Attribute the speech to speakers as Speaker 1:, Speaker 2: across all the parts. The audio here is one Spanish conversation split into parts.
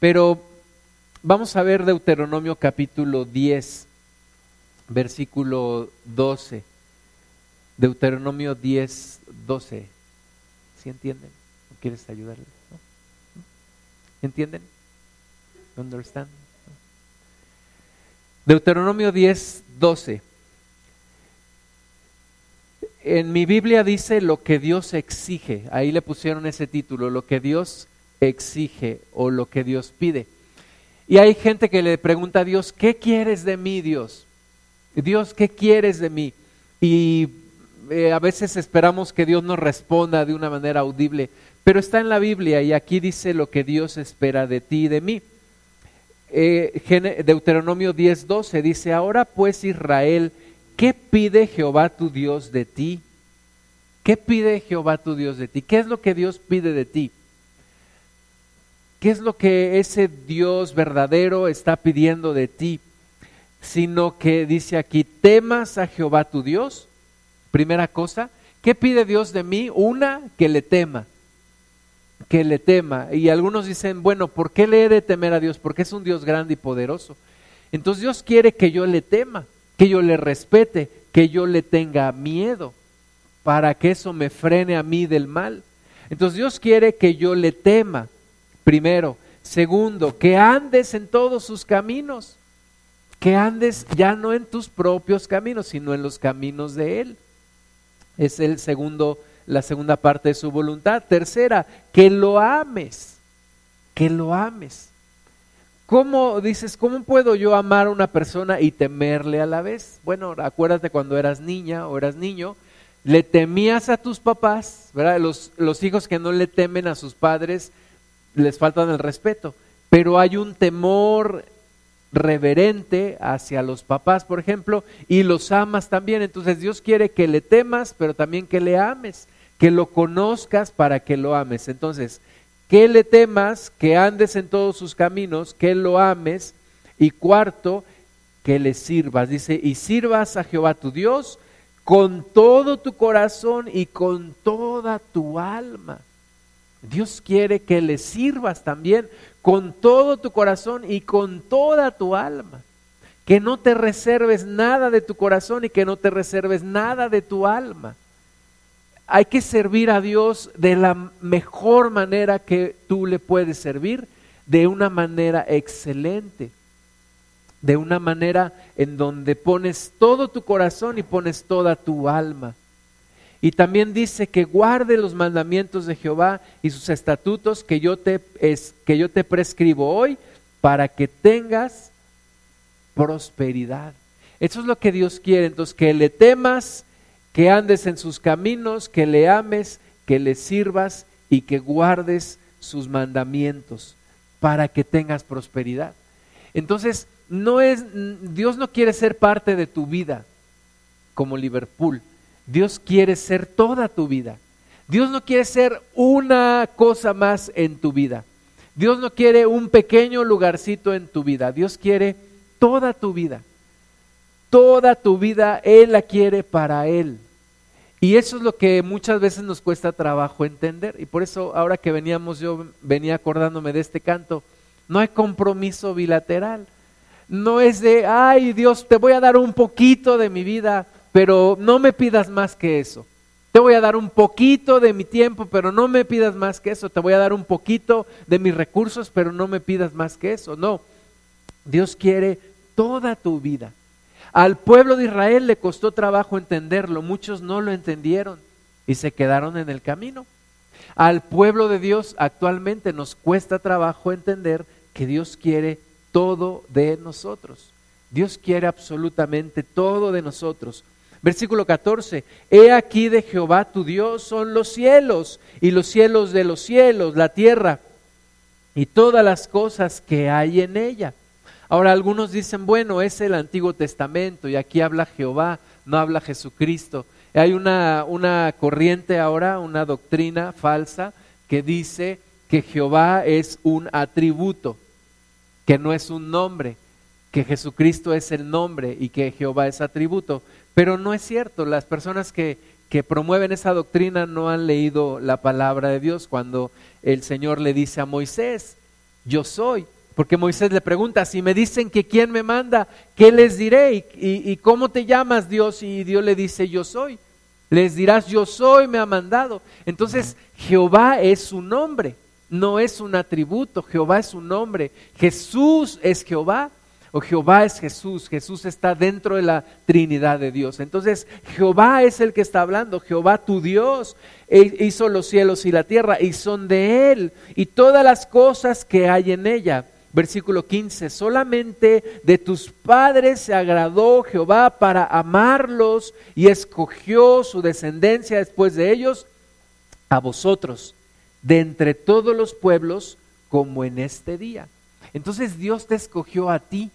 Speaker 1: Pero vamos a ver Deuteronomio capítulo 10, versículo 12. Deuteronomio 10, 12. ¿Sí entienden? quieres ayudarles? ¿Entienden? Understand? Deuteronomio 10, 12. En mi Biblia dice lo que Dios exige. Ahí le pusieron ese título, lo que Dios exige o lo que Dios pide. Y hay gente que le pregunta a Dios, ¿qué quieres de mí, Dios? Dios, ¿qué quieres de mí? Y eh, a veces esperamos que Dios nos responda de una manera audible, pero está en la Biblia y aquí dice lo que Dios espera de ti y de mí. Eh, Deuteronomio 10:12 dice, ahora pues Israel, ¿qué pide Jehová tu Dios de ti? ¿Qué pide Jehová tu Dios de ti? ¿Qué es lo que Dios pide de ti? ¿Qué es lo que ese Dios verdadero está pidiendo de ti? Sino que dice aquí, temas a Jehová tu Dios. Primera cosa, ¿qué pide Dios de mí? Una, que le tema que le tema. Y algunos dicen, bueno, ¿por qué le he de temer a Dios? Porque es un Dios grande y poderoso. Entonces Dios quiere que yo le tema, que yo le respete, que yo le tenga miedo, para que eso me frene a mí del mal. Entonces Dios quiere que yo le tema, primero. Segundo, que andes en todos sus caminos, que andes ya no en tus propios caminos, sino en los caminos de Él. Es el segundo la segunda parte de su voluntad. Tercera, que lo ames, que lo ames. ¿Cómo dices, cómo puedo yo amar a una persona y temerle a la vez? Bueno, acuérdate cuando eras niña o eras niño, le temías a tus papás, ¿verdad? Los, los hijos que no le temen a sus padres les faltan el respeto, pero hay un temor reverente hacia los papás, por ejemplo, y los amas también. Entonces Dios quiere que le temas, pero también que le ames que lo conozcas para que lo ames. Entonces, que le temas, que andes en todos sus caminos, que lo ames. Y cuarto, que le sirvas. Dice, y sirvas a Jehová tu Dios con todo tu corazón y con toda tu alma. Dios quiere que le sirvas también con todo tu corazón y con toda tu alma. Que no te reserves nada de tu corazón y que no te reserves nada de tu alma hay que servir a Dios de la mejor manera que tú le puedes servir, de una manera excelente, de una manera en donde pones todo tu corazón y pones toda tu alma. Y también dice que guarde los mandamientos de Jehová y sus estatutos que yo te, que yo te prescribo hoy para que tengas prosperidad. Eso es lo que Dios quiere, entonces que le temas que andes en sus caminos, que le ames, que le sirvas y que guardes sus mandamientos para que tengas prosperidad. Entonces, no es Dios no quiere ser parte de tu vida como Liverpool. Dios quiere ser toda tu vida. Dios no quiere ser una cosa más en tu vida. Dios no quiere un pequeño lugarcito en tu vida. Dios quiere toda tu vida. Toda tu vida Él la quiere para Él. Y eso es lo que muchas veces nos cuesta trabajo entender. Y por eso ahora que veníamos, yo venía acordándome de este canto, no hay compromiso bilateral. No es de, ay Dios, te voy a dar un poquito de mi vida, pero no me pidas más que eso. Te voy a dar un poquito de mi tiempo, pero no me pidas más que eso. Te voy a dar un poquito de mis recursos, pero no me pidas más que eso. No, Dios quiere toda tu vida. Al pueblo de Israel le costó trabajo entenderlo, muchos no lo entendieron y se quedaron en el camino. Al pueblo de Dios actualmente nos cuesta trabajo entender que Dios quiere todo de nosotros. Dios quiere absolutamente todo de nosotros. Versículo 14, He aquí de Jehová tu Dios son los cielos y los cielos de los cielos, la tierra y todas las cosas que hay en ella Ahora algunos dicen, bueno, es el Antiguo Testamento y aquí habla Jehová, no habla Jesucristo. Hay una, una corriente ahora, una doctrina falsa que dice que Jehová es un atributo, que no es un nombre, que Jesucristo es el nombre y que Jehová es atributo. Pero no es cierto, las personas que, que promueven esa doctrina no han leído la palabra de Dios cuando el Señor le dice a Moisés, yo soy. Porque Moisés le pregunta, si me dicen que quién me manda, ¿qué les diré? ¿Y, cómo te llamas Dios? Y Dios le dice, yo soy. Les dirás, yo soy, me ha mandado. Entonces, Jehová es su nombre, no es un atributo, Jehová es su nombre. Jesús es Jehová o Jehová es Jesús, Jesús está dentro de la Trinidad de Dios. Entonces, Jehová es el que está hablando, Jehová tu Dios e hizo los cielos y la tierra y son de Él y todas las cosas que hay en ella. Versículo 15, solamente de tus padres se agradó Jehová para amarlos y escogió su descendencia después de ellos a vosotros, de entre todos los pueblos, como en este día. Entonces Dios te escogió a ti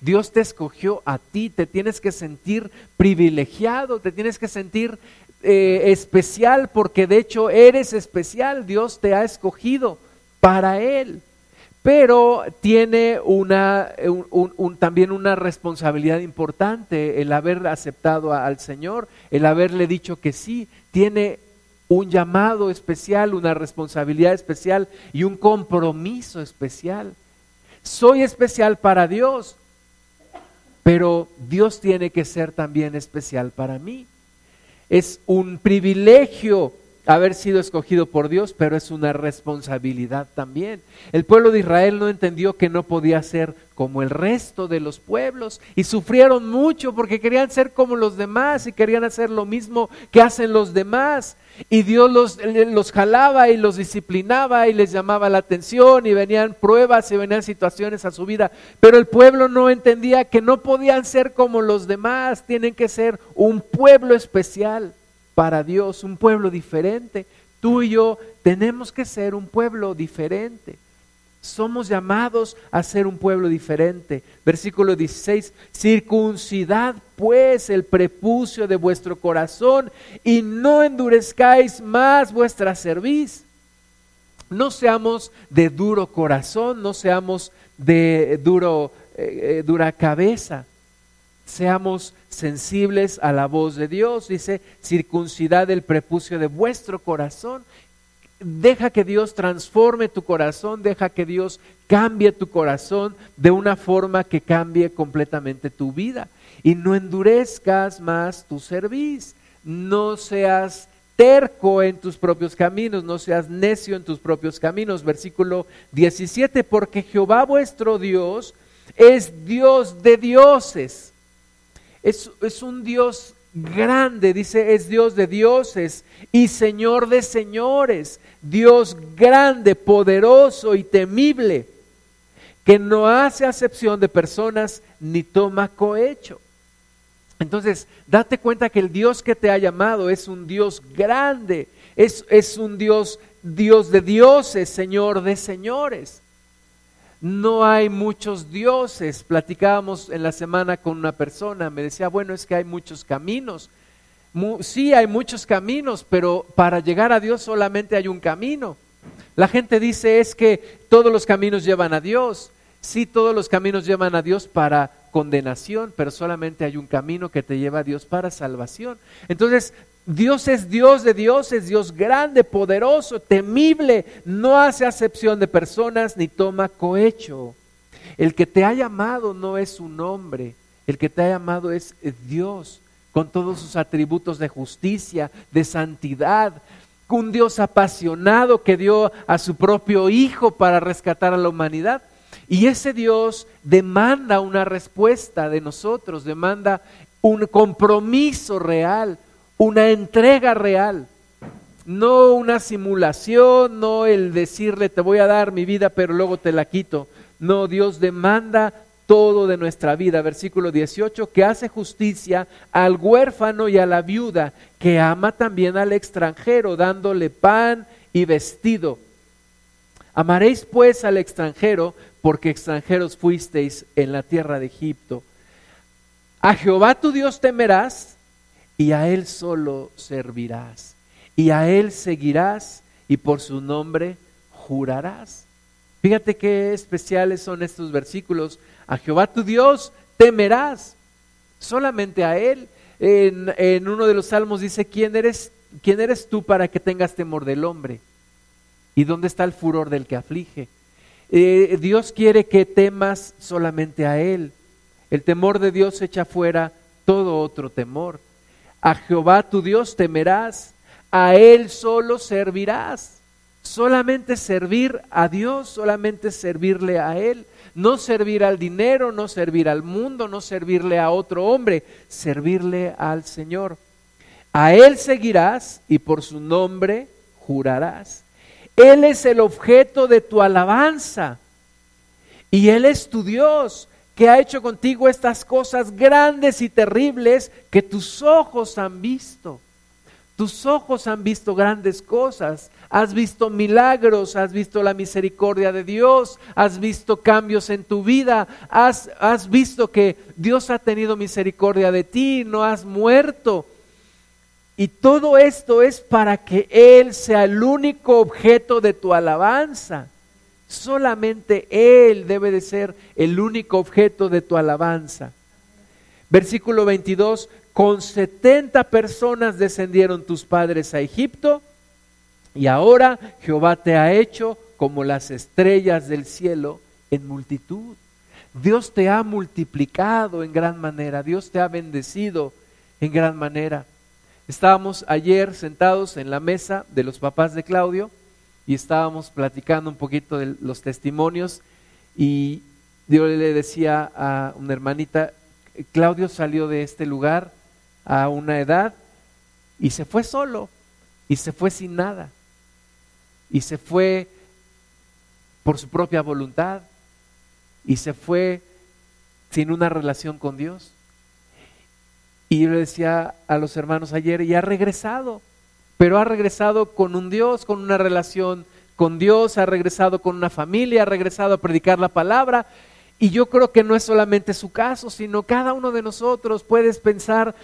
Speaker 1: Dios te escogió a ti, te tienes que sentir privilegiado, te tienes que sentir eh, especial porque de hecho eres especial, Dios te ha escogido para Él. Pero tiene una, también una responsabilidad importante el haber aceptado al Señor, el haberle dicho que sí, tiene un llamado especial, una responsabilidad especial y un compromiso especial. Soy especial para Dios, pero Dios tiene que ser también especial para mí. Es un privilegio haber sido escogido por Dios, pero es una responsabilidad también. El pueblo de Israel no entendió que no podía ser como el resto de los pueblos y sufrieron mucho porque querían ser como los demás y querían hacer lo mismo que hacen los demás. Y Dios los, los jalaba y los disciplinaba y les llamaba la atención y venían pruebas y venían situaciones a su vida. Pero el pueblo no entendía que no podían ser como los demás, tienen que ser un pueblo especial para Dios, un pueblo diferente. Tú y yo tenemos que ser un pueblo diferente. Somos llamados a ser un pueblo diferente. Versículo 16, circuncidad pues el prepucio de vuestro corazón y no endurezcáis más vuestra cerviz. No seamos de duro corazón, no seamos de duro, eh, eh, dura cabeza seamos sensibles a la voz de Dios. Dice, circuncidad el prepucio de vuestro corazón. Deja que Dios transforme tu corazón, deja que Dios cambie tu corazón de una forma que cambie completamente tu vida. Y no endurezcas más tu cerviz. No seas terco en tus propios caminos, no seas necio en tus propios caminos. Versículo 17, porque Jehová vuestro Dios es Dios de dioses es, un Dios grande, dice, es Dios de dioses y Señor de señores, Dios grande, poderoso y temible, que no hace acepción de personas ni toma cohecho. Entonces, date cuenta que el Dios que te ha llamado es un Dios grande, es, es un Dios, Dios de dioses, Señor de señores no hay muchos dioses. Platicábamos en la semana con una persona, me decía, bueno, es que hay muchos caminos. Sí, hay muchos caminos, pero para llegar a Dios solamente hay un camino. La gente dice es que todos los caminos llevan a Dios. Sí, todos los caminos llevan a Dios para condenación, pero solamente hay un camino que te lleva a Dios para salvación. Entonces, Dios es Dios de Dios, es Dios grande, poderoso, temible, no hace acepción de personas ni toma cohecho. El que te ha llamado no es un hombre, el que te ha llamado es Dios, con todos sus atributos de justicia, de santidad, un Dios apasionado que dio a su propio Hijo para rescatar a la humanidad. Y ese Dios demanda una respuesta de nosotros, demanda un compromiso real una entrega real, no una simulación, no el decirle te voy a dar mi vida pero luego te la quito. No, Dios demanda todo de nuestra vida. Versículo 18, que hace justicia al huérfano y a la viuda, que ama también al extranjero, dándole pan y vestido. Amaréis pues al extranjero, porque extranjeros fuisteis en la tierra de Egipto. A Jehová tu Dios temerás y a Él solo servirás, y a Él seguirás, y por su nombre jurarás. Fíjate qué especiales son estos versículos. A Jehová tu Dios temerás, solamente a Él. En, uno de los salmos dice, ¿quién eres, ¿quién eres tú para que tengas temor del hombre? ¿Y dónde está el furor del que aflige? Eh, Dios quiere que temas solamente a Él. El temor de Dios echa fuera todo otro temor. A Jehová tu Dios temerás, a Él solo servirás. Solamente servir a Dios, solamente servirle a Él. No servir al dinero, no servir al mundo, no servirle a otro hombre, servirle al Señor. A Él seguirás y por su nombre jurarás. Él es el objeto de tu alabanza y Él es tu Dios que ha hecho contigo estas cosas grandes y terribles que tus ojos han visto. Tus ojos han visto grandes cosas, has visto milagros, has visto la misericordia de Dios, has visto cambios en tu vida, has, has visto que Dios ha tenido misericordia de ti, no has muerto. Y todo esto es para que Él sea el único objeto de tu alabanza. Solamente Él debe de ser el único objeto de tu alabanza. Versículo 22, con 70 personas descendieron tus padres a Egipto y ahora Jehová te ha hecho como las estrellas del cielo en multitud. Dios te ha multiplicado en gran manera, Dios te ha bendecido en gran manera. Estábamos ayer sentados en la mesa de los papás de Claudio y estábamos platicando un poquito de los testimonios y yo le decía a una hermanita, Claudio salió de este lugar a una edad y se fue solo y se fue sin nada y se fue por su propia voluntad y se fue sin una relación con Dios. Y yo le decía a los hermanos ayer, y ha regresado, pero ha regresado con un Dios, con una relación con Dios, ha regresado con una familia, ha regresado a predicar la palabra. Y yo creo que no es solamente su caso, sino cada uno de nosotros puedes pensar,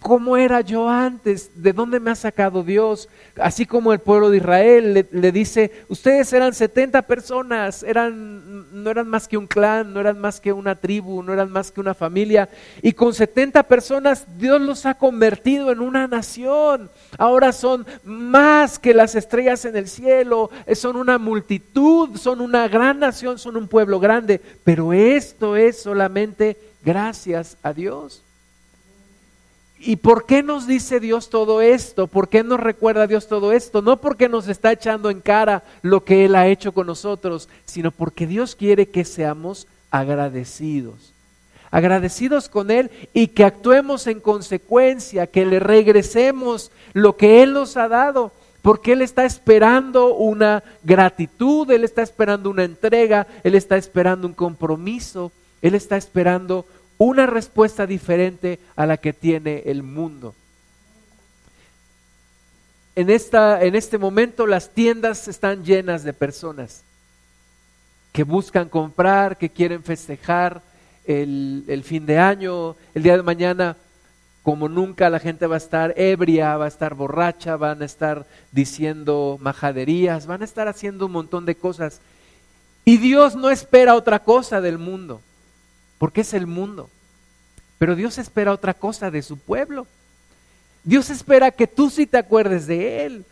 Speaker 1: ¿Cómo era yo antes? ¿De dónde me ha sacado Dios? Así como el pueblo de Israel le, dice, ustedes eran 70 personas, eran, no eran más que un clan, no eran más que una tribu, no eran más que una familia. Y con 70 personas Dios los ha convertido en una nación. Ahora son más que las estrellas en el cielo, son una multitud, son una gran nación, son un pueblo grande. Pero esto es solamente gracias a Dios. ¿Y por qué nos dice Dios todo esto? ¿Por qué nos recuerda Dios todo esto? No porque nos está echando en cara lo que Él ha hecho con nosotros, sino porque Dios quiere que seamos agradecidos. Agradecidos con Él y que actuemos en consecuencia, que le regresemos lo que Él nos ha dado, porque Él está esperando una gratitud, Él está esperando una entrega, Él está esperando un compromiso, Él está esperando una respuesta diferente a la que tiene el mundo. En, esta, en este momento las tiendas están llenas de personas que buscan comprar, que quieren festejar el, el fin de año, el día de mañana como nunca la gente va a estar ebria, va a estar borracha, van a estar diciendo majaderías, van a estar haciendo un montón de cosas. Y Dios no espera otra cosa del mundo porque es el mundo. Pero Dios espera otra cosa de su pueblo. Dios espera que tú sí te acuerdes de Él.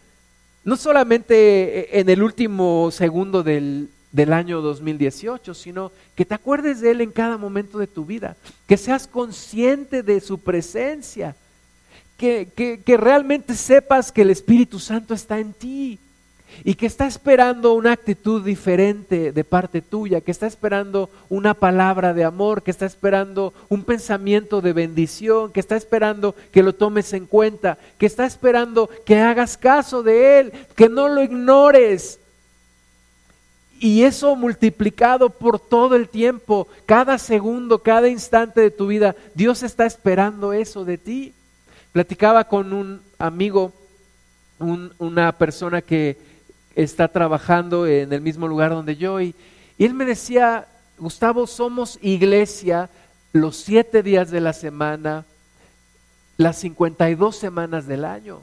Speaker 1: No solamente en el último segundo del, del año 2018, sino que te acuerdes de Él en cada momento de tu vida, que seas consciente de su presencia, que, que realmente sepas que el Espíritu Santo está en ti, y que está esperando una actitud diferente de parte tuya, que está esperando una palabra de amor, que está esperando un pensamiento de bendición, que está esperando que lo tomes en cuenta, que está esperando que hagas caso de Él, que no lo ignores. Y eso multiplicado por todo el tiempo, cada segundo, cada instante de tu vida, Dios está esperando eso de ti. Platicaba con un amigo, una persona que está trabajando en el mismo lugar donde yo y, él me decía, Gustavo, somos iglesia los siete días de la semana, las 52 semanas del año.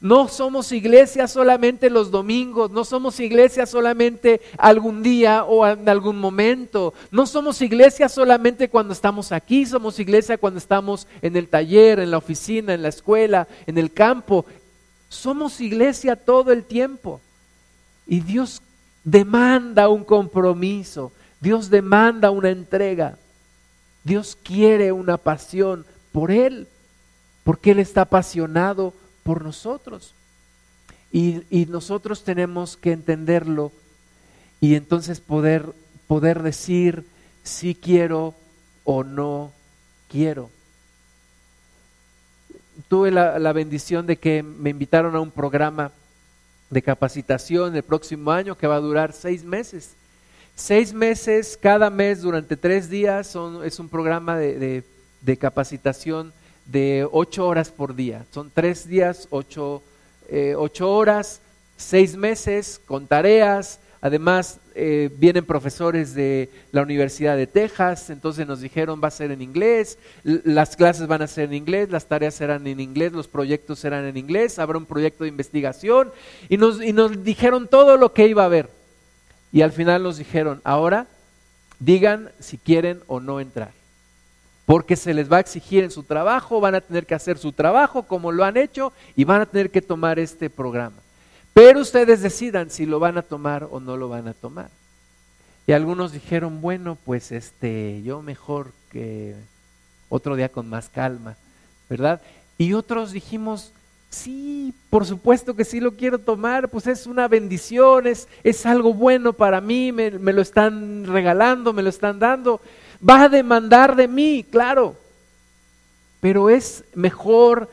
Speaker 1: No somos iglesia solamente los domingos, no somos iglesia solamente algún día o en algún momento, no somos iglesia solamente cuando estamos aquí, somos iglesia cuando estamos en el taller, en la oficina, en la escuela, en el campo. Somos iglesia todo el tiempo. Y Dios demanda un compromiso, Dios demanda una entrega, Dios quiere una pasión por Él, porque Él está apasionado por nosotros. Y, y nosotros tenemos que entenderlo y entonces poder, poder decir si quiero o no quiero. Tuve la, la bendición de que me invitaron a un programa de capacitación el próximo año que va a durar seis meses. Seis meses, cada mes, durante tres días, son, es un programa de, de, capacitación de ocho horas por día. Son tres días, ocho, eh, ocho horas, seis meses con tareas, Además, eh, vienen profesores de la Universidad de Texas, entonces nos dijeron va a ser en inglés, las clases van a ser en inglés, las tareas serán en inglés, los proyectos serán en inglés, habrá un proyecto de investigación y nos, y nos dijeron todo lo que iba a haber. Y al final nos dijeron, ahora digan si quieren o no entrar, porque se les va a exigir en su trabajo, van a tener que hacer su trabajo como lo han hecho y van a tener que tomar este programa. Pero ustedes decidan si lo van a tomar o no lo van a tomar. Y algunos dijeron, bueno, pues este, yo mejor que otro día con más calma, ¿verdad? Y otros dijimos, sí, por supuesto que sí lo quiero tomar, pues es una bendición, es, es algo bueno para mí, me, me lo están regalando, me lo están dando. Va a demandar de mí, claro, pero es mejor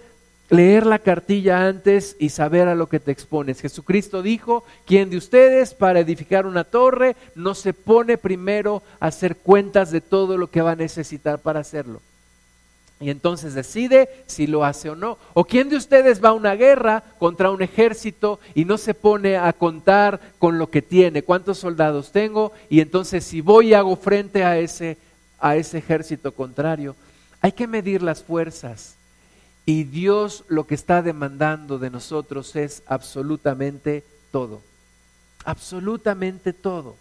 Speaker 1: leer la cartilla antes y saber a lo que te expones. Jesucristo dijo, ¿quién de ustedes para edificar una torre no se pone primero a hacer cuentas de todo lo que va a necesitar para hacerlo? Y entonces decide si lo hace o no. ¿O quién de ustedes va a una guerra contra un ejército y no se pone a contar con lo que tiene? ¿Cuántos soldados tengo? Y entonces si voy y hago frente a ese, a ese ejército contrario. Hay que medir las fuerzas. Y Dios lo que está demandando de nosotros es absolutamente todo. Absolutamente todo.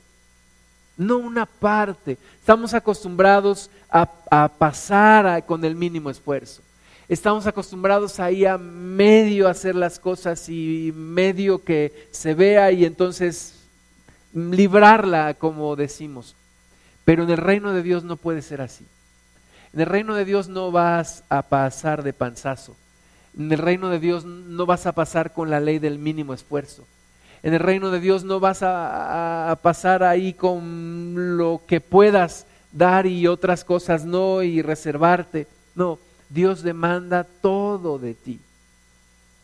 Speaker 1: No una parte. Estamos acostumbrados a, pasar con el mínimo esfuerzo. Estamos acostumbrados ahí a medio hacer las cosas y medio que se vea y entonces librarla, como decimos. Pero en el reino de Dios no puede ser así. En el reino de Dios no vas a pasar de panzazo. En el reino de Dios no vas a pasar con la ley del mínimo esfuerzo. En el reino de Dios no vas a, pasar ahí con lo que puedas dar y otras cosas no y reservarte. No, Dios demanda todo de ti.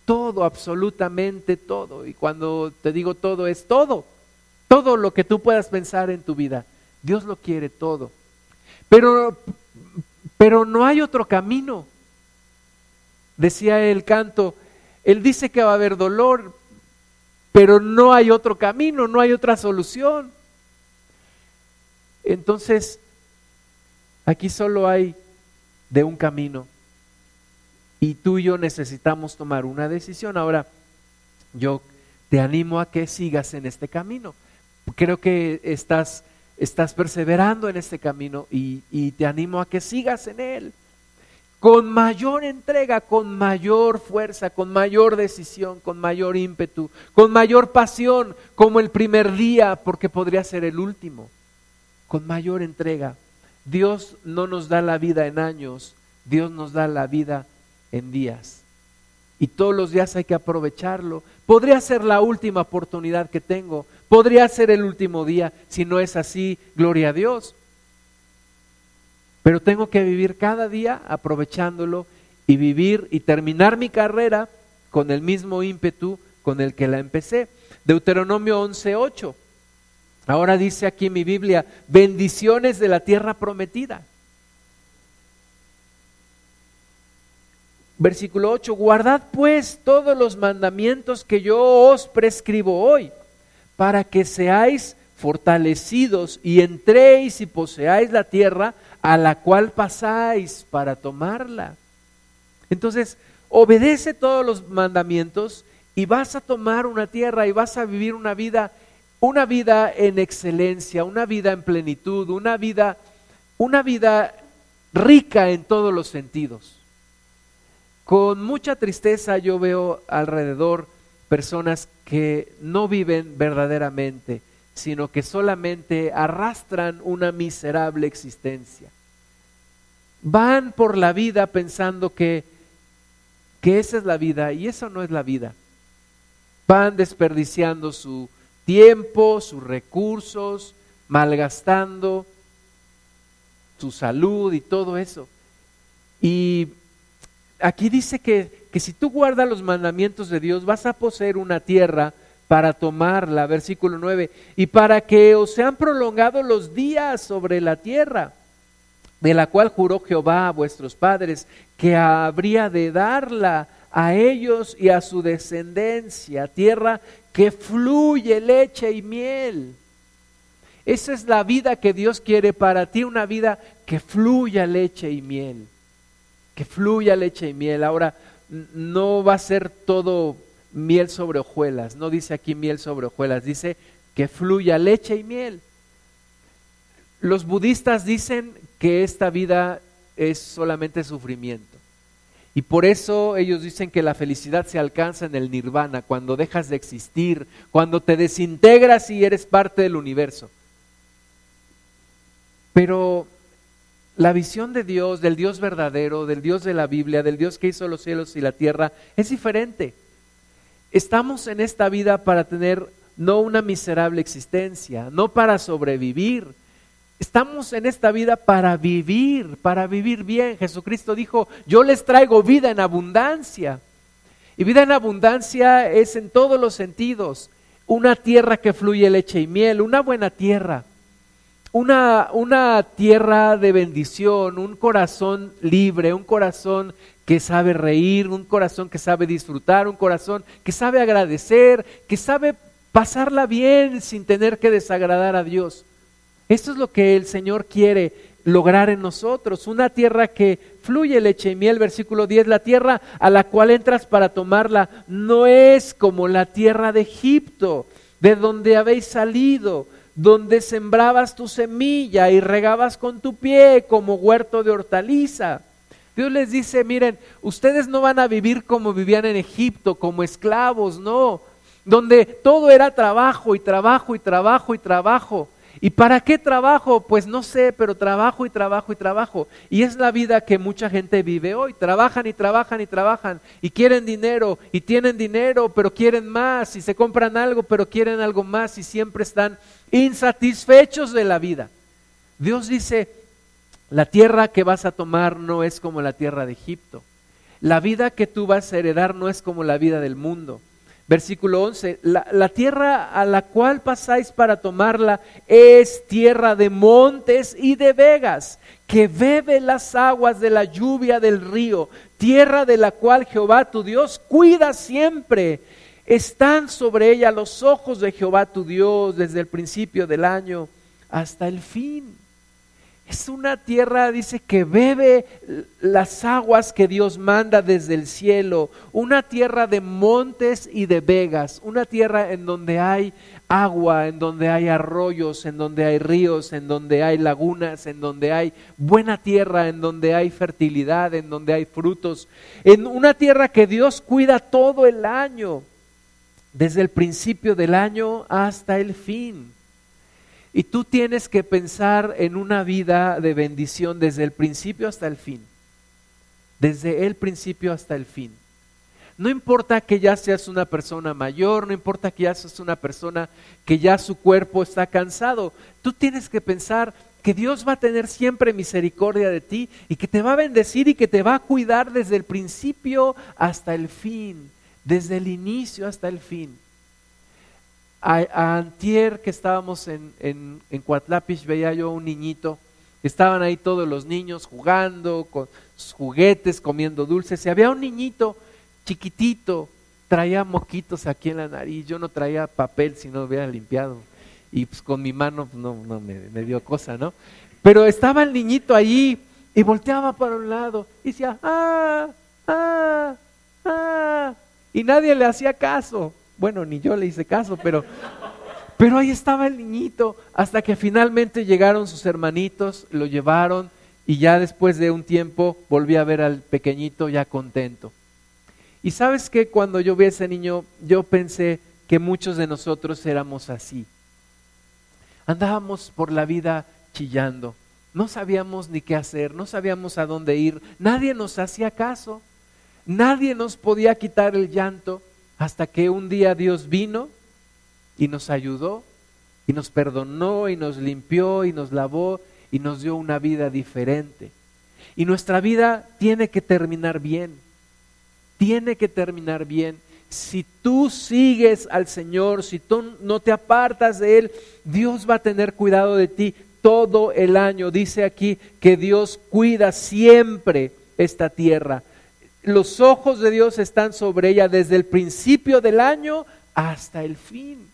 Speaker 1: Todo, absolutamente todo. Y cuando te digo todo es todo. Todo lo que tú puedas pensar en tu vida. Dios lo quiere todo. Pero pero no hay otro camino. Decía el canto, él dice que va a haber dolor, pero no hay otro camino, no hay otra solución. Entonces, aquí solo hay de un camino y tú y yo necesitamos tomar una decisión. Ahora, yo te animo a que sigas en este camino. Creo que estás estás perseverando en este camino y, te animo a que sigas en él con mayor entrega, con mayor fuerza, con mayor decisión, con mayor ímpetu, con mayor pasión, como el primer día, porque podría ser el último, con mayor entrega. Dios no nos da la vida en años, Dios nos da la vida en días y todos los días hay que aprovecharlo. Podría ser la última oportunidad que tengo, podría ser el último día, si no es así, gloria a Dios. Pero tengo que vivir cada día aprovechándolo y vivir y terminar mi carrera con el mismo ímpetu con el que la empecé. Deuteronomio 11:8. Ahora dice aquí mi Biblia, bendiciones de la tierra prometida. Versículo 8, guardad pues todos los mandamientos que yo os prescribo hoy, para que seáis fortalecidos y entréis y poseáis la tierra a la cual pasáis para tomarla. Entonces, obedece todos los mandamientos y vas a tomar una tierra y vas a vivir una vida, una vida en excelencia, una vida en plenitud, una vida, una vida rica en todos los sentidos. Con mucha tristeza yo veo alrededor personas que no viven verdaderamente, sino que solamente arrastran una miserable existencia. Van por la vida pensando que, que esa es la vida y eso no es la vida. Van desperdiciando su tiempo, sus recursos, malgastando su salud y todo eso. Y aquí dice que, que si tú guardas los mandamientos de Dios, vas a poseer una tierra para tomarla, versículo 9, y para que os sean prolongados los días sobre la tierra, de la cual juró Jehová a vuestros padres, que habría de darla a ellos y a su descendencia, tierra que fluye leche y miel. Esa es la vida que Dios quiere para ti, una vida que fluya leche y miel, fluya leche y miel. Ahora, no va a ser todo miel sobre hojuelas. No dice aquí miel sobre hojuelas, dice que fluya leche y miel. Los budistas dicen que esta vida es solamente sufrimiento. Y por eso ellos dicen que la felicidad se alcanza en el nirvana, cuando dejas de existir, cuando te desintegras y eres parte del universo. Pero la visión de Dios, del Dios verdadero, del Dios de la Biblia, del Dios que hizo los cielos y la tierra, es diferente. Estamos en esta vida para tener no una miserable existencia, no para sobrevivir. Estamos en esta vida para vivir, para vivir bien. Jesucristo dijo, yo les traigo vida en abundancia. Y vida en abundancia es en todos los sentidos. Una tierra que fluye leche y miel, una buena tierra. Una, una tierra de bendición, un corazón libre, un corazón que sabe reír, un corazón que sabe disfrutar, un corazón que sabe agradecer, que sabe pasarla bien sin tener que desagradar a Dios. Esto es lo que el Señor quiere lograr en nosotros, una tierra que fluye leche y miel, versículo 10, la tierra a la cual entras para tomarla no es como la tierra de Egipto, de donde habéis salido, donde sembrabas tu semilla y regabas con tu pie como huerto de hortaliza Dios les dice, miren, ustedes no van a vivir como vivían en Egipto, como esclavos, no, donde todo era trabajo y trabajo y trabajo y trabajo. ¿Y para qué trabajo? Pues no sé, pero trabajo y trabajo y trabajo. Y es la vida que mucha gente vive hoy. Trabajan y trabajan y trabajan y quieren dinero y tienen dinero, pero quieren más y se compran algo, pero quieren algo más y siempre están insatisfechos de la vida. Dios dice, la tierra que vas a tomar no es como la tierra de Egipto. La vida que tú vas a heredar no es como la vida del mundo. Versículo 11, la, tierra a la cual pasáis para tomarla es tierra de montes y de vegas, que bebe las aguas de la lluvia del río, tierra de la cual Jehová tu Dios cuida siempre. Están sobre ella los ojos de Jehová tu Dios desde el principio del año hasta el fin. Es una tierra, dice, que bebe las aguas que Dios manda desde el cielo. Una tierra de montes y de vegas. Una tierra en donde hay agua, en donde hay arroyos, en donde hay ríos, en donde hay lagunas, en donde hay buena tierra, en donde hay fertilidad, en donde hay frutos. En una tierra que Dios cuida todo el año, desde el principio del año hasta el fin. Y tú tienes que pensar en una vida de bendición desde el principio hasta el fin. Desde el principio hasta el fin. No importa que ya seas una persona mayor, no importa que ya seas una persona que ya su cuerpo está cansado. Tú tienes que pensar que Dios va a tener siempre misericordia de ti y que te va a bendecir y que te va a cuidar desde el principio hasta el fin, desde el inicio hasta el fin a, antier que estábamos en, en, en veía yo un niñito, estaban ahí todos los niños jugando con juguetes, comiendo dulces, y había un niñito chiquitito, traía moquitos aquí en la nariz, yo no traía papel si no hubiera limpiado, y pues con mi mano pues, no, no me, me dio cosa, ¿no? Pero estaba el niñito allí y volteaba para un lado y decía, ah, ah, ah, y nadie le hacía caso. Bueno, ni yo le hice caso, pero, pero ahí estaba el niñito, hasta que finalmente llegaron sus hermanitos, lo llevaron y ya después de un tiempo volví a ver al pequeñito ya contento. Y sabes que cuando yo vi a ese niño, yo pensé que muchos de nosotros éramos así. Andábamos por la vida chillando. No sabíamos ni qué hacer, no sabíamos a dónde ir. Nadie nos hacía caso. Nadie nos podía quitar el llanto hasta que un día Dios vino y nos ayudó y nos perdonó y nos limpió y nos lavó y nos dio una vida diferente. Y nuestra vida tiene que terminar bien. Tiene que terminar bien. Si tú sigues al Señor, si tú no te apartas de Él, Dios va a tener cuidado de ti todo el año. Dice aquí que Dios cuida siempre esta tierra. Los ojos de Dios están sobre ella desde el principio del año hasta el fin.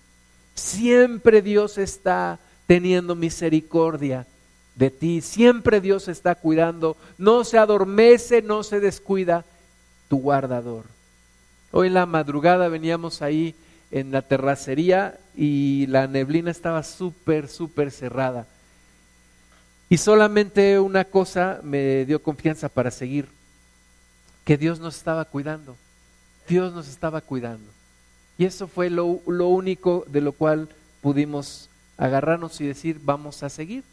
Speaker 1: Siempre Dios está teniendo misericordia de ti. Siempre Dios está cuidando. No se adormece, no se descuida tu guardador. Hoy en la madrugada veníamos ahí en la terracería y la neblina estaba súper, súper cerrada. Y solamente una cosa me dio confianza para seguir, que Dios nos estaba cuidando. Dios nos estaba cuidando. Y eso fue lo, lo único de lo cual pudimos agarrarnos y decir, vamos a seguir.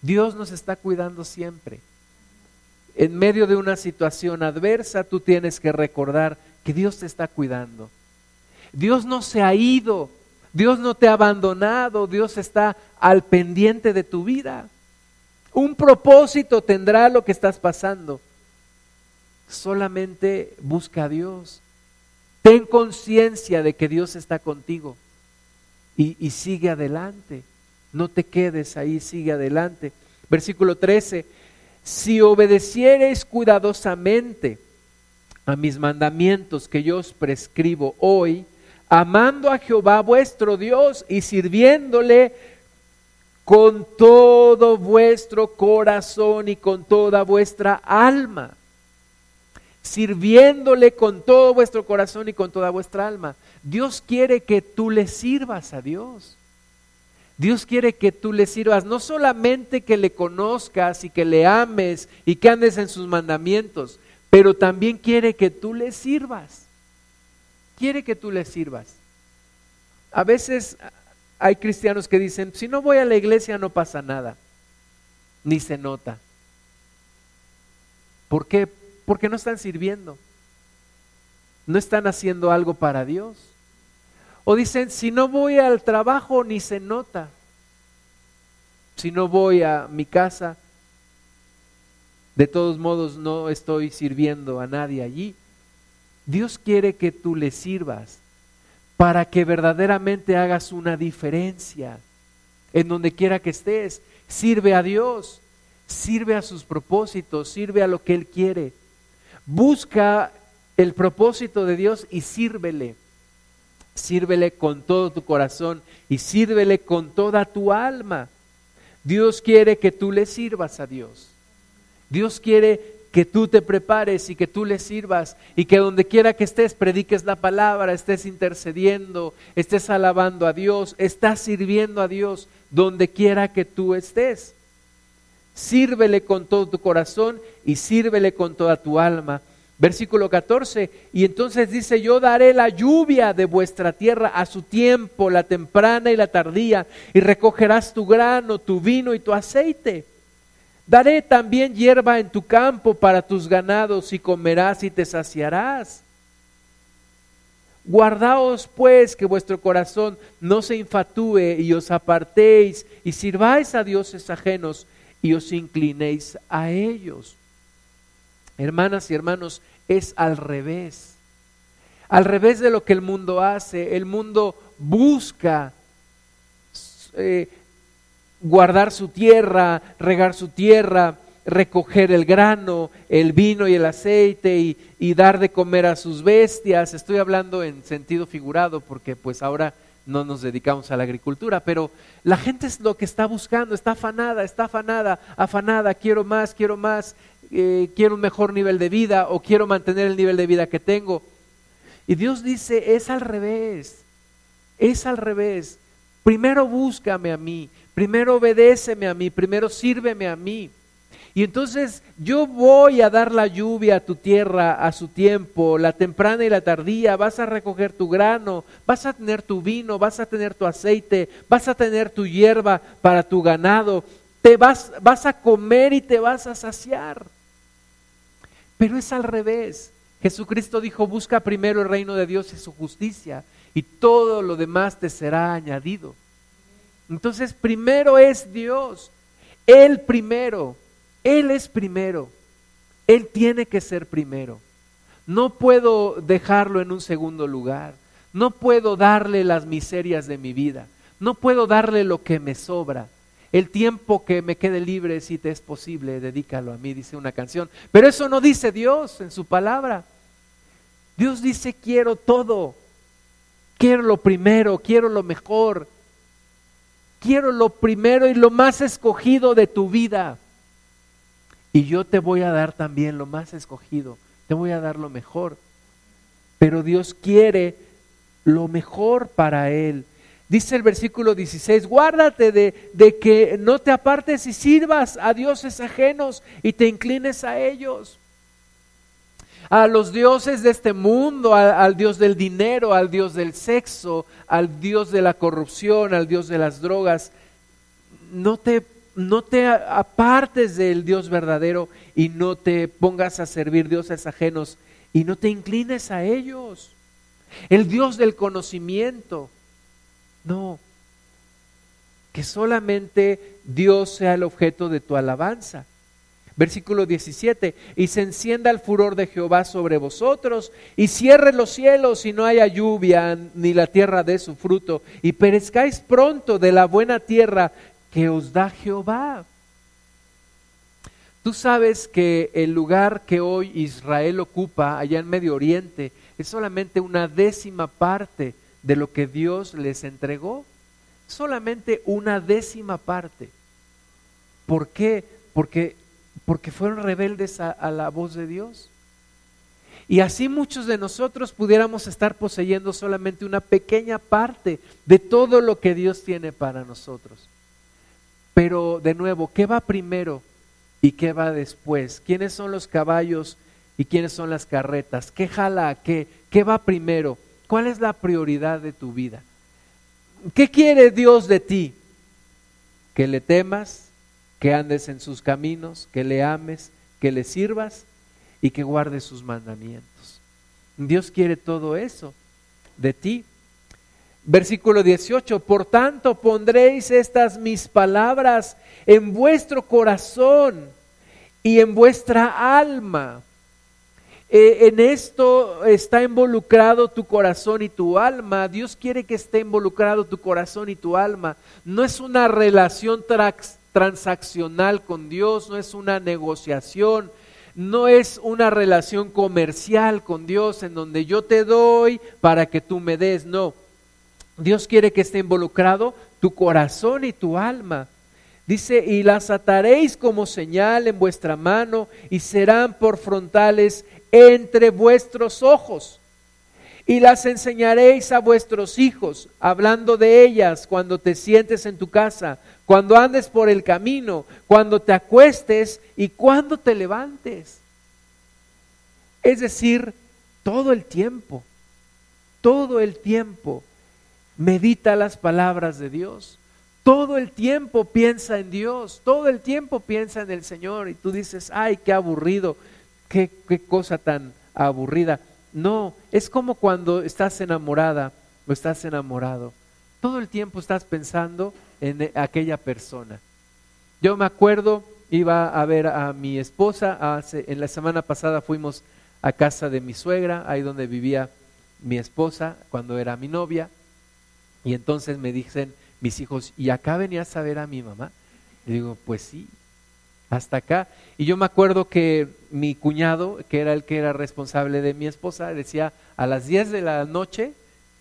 Speaker 1: Dios nos está cuidando siempre. En medio de una situación adversa, tú tienes que recordar que Dios te está cuidando. Dios no se ha ido, Dios no te ha abandonado, Dios está al pendiente de tu vida. Un propósito tendrá lo que estás pasando. Solamente busca a Dios. Ten conciencia de que Dios está contigo y, sigue adelante. No te quedes ahí, sigue adelante. Versículo 13, si obedeciereis cuidadosamente a mis mandamientos que yo os prescribo hoy, amando a Jehová vuestro Dios y sirviéndole con todo vuestro corazón y con toda vuestra alma. Sirviéndole con todo vuestro corazón y con toda vuestra alma. Dios quiere que tú le sirvas a Dios. Dios quiere que tú le sirvas, no solamente que le conozcas y que le ames y que andes en sus mandamientos, pero también quiere que tú le sirvas. Quiere que tú le sirvas. A veces hay cristianos que dicen, si no voy a la iglesia no pasa nada, ni se nota. ¿Por qué? Porque no están sirviendo. No están haciendo algo para Dios. O dicen, si no voy al trabajo ni se nota. Si no voy a mi casa, de todos modos no estoy sirviendo a nadie allí. Dios quiere que tú le sirvas para que verdaderamente hagas una diferencia. En donde quiera que estés, sirve a Dios, sirve a sus propósitos, sirve a lo que Él quiere. Busca el propósito de Dios y sírvele. Sírvele con todo tu corazón y sírvele con toda tu alma. Dios quiere que tú le sirvas a Dios. Dios quiere que tú te prepares y que tú le sirvas y que donde quiera que estés prediques la palabra, estés intercediendo, estés alabando a Dios, estás sirviendo a Dios donde quiera que tú estés. Sírvele con todo tu corazón y sírvele con toda tu alma Versículo 14, y entonces dice, yo daré la lluvia de vuestra tierra a su tiempo, la temprana y la tardía, y recogerás tu grano, tu vino y tu aceite. Daré también hierba en tu campo para tus ganados, y comerás y te saciarás. Guardaos pues que vuestro corazón no se infatúe y os apartéis y sirváis a dioses ajenos y os inclinéis a ellos. Hermanas y hermanos, es al revés. Al revés de lo que el mundo hace, el mundo busca eh, guardar su tierra, regar su tierra, recoger el grano, el vino y el aceite y, y, dar de comer a sus bestias. Estoy hablando en sentido figurado porque pues ahora no nos dedicamos a la agricultura, pero la gente es lo que está buscando, está afanada, está afanada, afanada, quiero más, quiero más, eh, quiero un mejor nivel de vida o quiero mantener el nivel de vida que tengo. Y Dios dice, es al revés, es al revés. Primero búscame a mí, primero obedéceme a mí, primero sírveme a mí. Y entonces yo voy a dar la lluvia a tu tierra a su tiempo, la temprana y la tardía, vas a recoger tu grano, vas a tener tu vino, vas a tener tu aceite, vas a tener tu hierba para tu ganado, te vas, vas a comer y te vas a saciar. Pero es al revés. Jesucristo dijo, busca primero el reino de Dios y su justicia, y todo lo demás te será añadido. Entonces, primero es Dios, Él primero. Él es primero. Él tiene que ser primero. No puedo dejarlo en un segundo lugar. No puedo darle las miserias de mi vida. No puedo darle lo que me sobra. El tiempo que me quede libre, si te es posible, dedícalo a mí, dice una canción. Pero eso no dice Dios en su palabra. Dios dice, quiero todo. Quiero lo primero, quiero lo mejor. Quiero lo primero y lo más escogido de tu vida. Y yo te voy a dar también lo más escogido, te voy a dar lo mejor. Pero Dios quiere lo mejor para Él. Dice el versículo 16, guárdate de, de, que no te apartes y sirvas a dioses ajenos y te inclines a ellos. A los dioses de este mundo, al Dios del dinero, al Dios del sexo, al Dios de la corrupción, al Dios de las drogas. No te no te apartes del Dios verdadero y no te pongas a servir dioses ajenos y no te inclines a ellos. El Dios del conocimiento. No. Que solamente Dios sea el objeto de tu alabanza. Versículo 17, y se encienda el furor de Jehová sobre vosotros, y cierre los cielos y no haya lluvia, ni la tierra dé su fruto, y perezcáis pronto de la buena tierra que os da Jehová. Tú sabes que el lugar que hoy Israel ocupa allá en Medio Oriente es solamente una décima parte de lo que Dios les entregó. Solamente una décima parte. ¿Por qué? Porque, porque fueron rebeldes a, a la voz de Dios. Y así muchos de nosotros pudiéramos estar poseyendo solamente una pequeña parte de todo lo que Dios tiene para nosotros. Pero de nuevo, ¿qué va primero y qué va después? ¿Quiénes son los caballos y quiénes son las carretas? ¿Qué jala a qué? ¿Qué va primero? ¿Cuál es la prioridad de tu vida? ¿Qué quiere Dios de ti? Que le temas, que andes en sus caminos, que le ames, que le sirvas y que guardes sus mandamientos. Dios quiere todo eso de ti. Versículo 18, por tanto pondréis estas mis palabras en vuestro corazón y en vuestra alma. Eh, en esto está involucrado tu corazón y tu alma. Dios quiere que esté involucrado tu corazón y tu alma. No es una relación transaccional con Dios, no es una negociación, no es una relación comercial con Dios en donde yo te doy para que tú me des, no Dios quiere que esté involucrado tu corazón y tu alma. Dice, y las ataréis como señal en vuestra mano y serán por frontales entre vuestros ojos. Y las enseñaréis a vuestros hijos, hablando de ellas cuando te sientes en tu casa, cuando andes por el camino, cuando te acuestes y cuando te levantes. Es decir, todo el tiempo, todo el tiempo medita las palabras de Dios. Todo el tiempo piensa en Dios, todo el tiempo piensa en el Señor y tú dices, ay, qué aburrido, qué, qué cosa tan aburrida. No, es como cuando estás enamorada o estás enamorado. Todo el tiempo estás pensando en aquella persona. Yo me acuerdo, iba a ver a mi esposa, en la semana pasada fuimos a casa de mi suegra, ahí donde vivía mi esposa cuando era mi novia. Y entonces me dicen mis hijos, ¿y acá venías a ver a mi mamá? Y digo, pues sí, hasta acá. Y yo me acuerdo que mi cuñado, que era el que era responsable de mi esposa, decía, a las 10 de la noche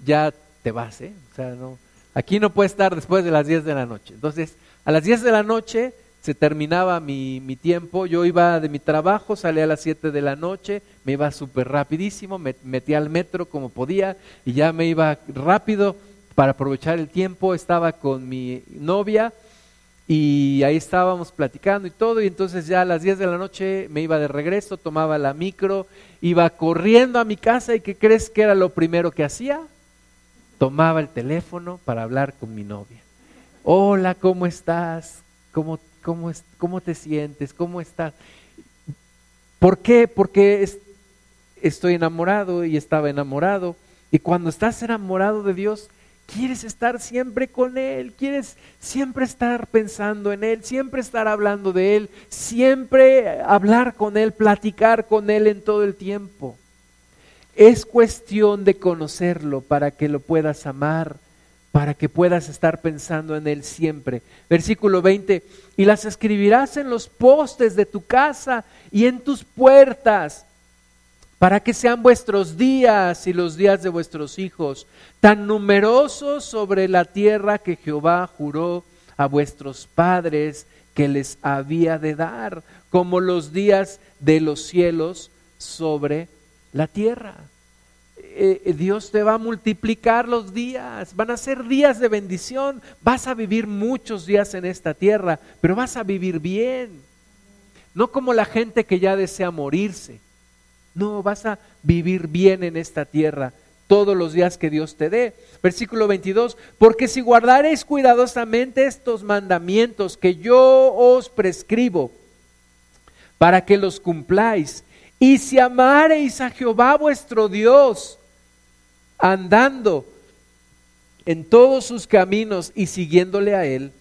Speaker 1: ya te vas, ¿eh? O sea, no, aquí no puedes estar después de las 10 de la noche. Entonces, a las 10 de la noche se terminaba mi, mi tiempo, yo iba de mi trabajo, salía a las 7 de la noche, me iba súper rapidísimo, me metía al metro como podía y ya me iba rápido para aprovechar el tiempo, estaba con mi novia Y ahí estábamos platicando y todo, y entonces ya a las 10 de la noche me iba de regreso, tomaba la micro, iba corriendo a mi casa y ¿qué crees que era lo primero que hacía? Tomaba el teléfono para hablar con mi novia. Hola, ¿cómo estás? ¿Cómo, cómo, cómo te sientes? ¿Cómo estás? ¿Por qué? Porque estoy enamorado y estaba enamorado. Y cuando estás enamorado de Dios, quieres estar siempre con Él, quieres siempre estar pensando en Él, siempre estar hablando de Él, siempre hablar con Él, platicar con Él en todo el tiempo. Es cuestión de conocerlo para que lo puedas amar, para que puedas estar pensando en Él siempre. Versículo 20, y las escribirás en los postes de tu casa y en tus puertas para que sean vuestros días y los días de vuestros hijos tan numerosos sobre la tierra que Jehová juró a vuestros padres que les había de dar, como los días de los cielos sobre la tierra. Eh, eh, Dios te va a multiplicar los días, van a ser días de bendición, vas a vivir muchos días en esta tierra, pero vas a vivir bien, no como la gente que ya desea morirse no, vas a vivir bien en esta tierra todos los días que Dios te dé. Versículo 22, porque si guardareis cuidadosamente estos mandamientos que yo os prescribo, para que los cumpláis, y si amareis a Jehová vuestro Dios, andando en todos sus caminos y siguiéndole a él,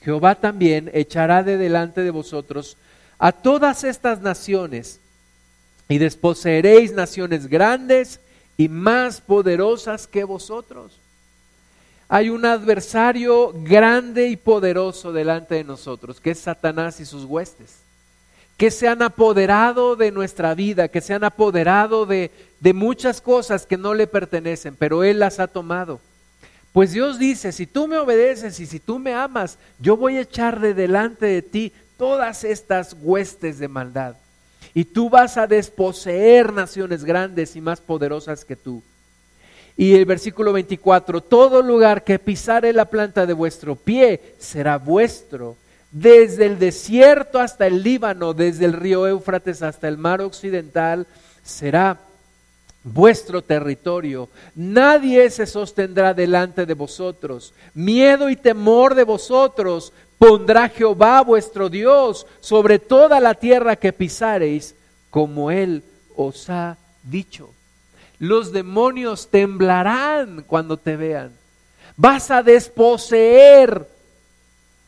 Speaker 1: Jehová también echará de delante de vosotros a todas estas naciones, y desposeeréis naciones grandes y más poderosas que vosotros. Hay un adversario grande y poderoso delante de nosotros, que es Satanás y sus huestes, que se han apoderado de nuestra vida, que se han apoderado de, de muchas cosas que no le pertenecen, pero Él las ha tomado. Pues Dios dice, si tú me obedeces y si tú me amas, yo voy a echar de delante de ti todas estas huestes de maldad y tú vas a desposeer naciones grandes y más poderosas que tú. Y el versículo 24, todo lugar que pisare la planta de vuestro pie será vuestro, desde el desierto hasta el Líbano, desde el río Éufrates hasta el mar occidental, será vuestro territorio. Nadie se sostendrá delante de vosotros. Miedo y temor de vosotros pondrá Jehová vuestro Dios sobre toda la tierra que pisareis, como Él os ha dicho. Los demonios temblarán cuando te vean. Vas a desposeer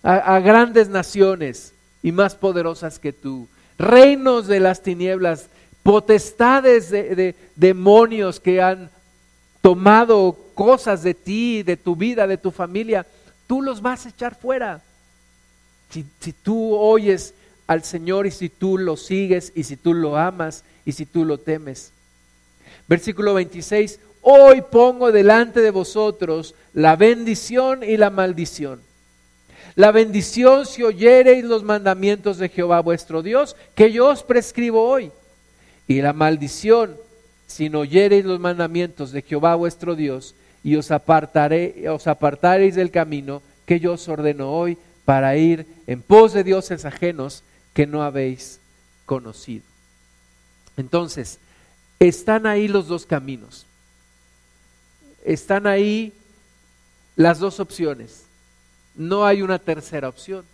Speaker 1: a, grandes naciones y más poderosas que tú. Reinos de las tinieblas, potestades de demonios que han tomado cosas de ti, de tu vida, de tu familia, tú los vas a echar fuera. Si, tú oyes al Señor y si tú lo sigues y si tú lo amas y si tú lo temes. Versículo 26, hoy pongo delante de vosotros la bendición y la maldición. La bendición si oyereis los mandamientos de Jehová vuestro Dios, que yo os prescribo hoy. Y la maldición si no oyereis los mandamientos de Jehová vuestro Dios y os, apartaré, os apartareis del camino que yo os ordeno hoy para ir en pos de dioses ajenos que no habéis conocido. Entonces, están ahí los dos caminos. Están ahí las dos opciones. No hay una tercera opción.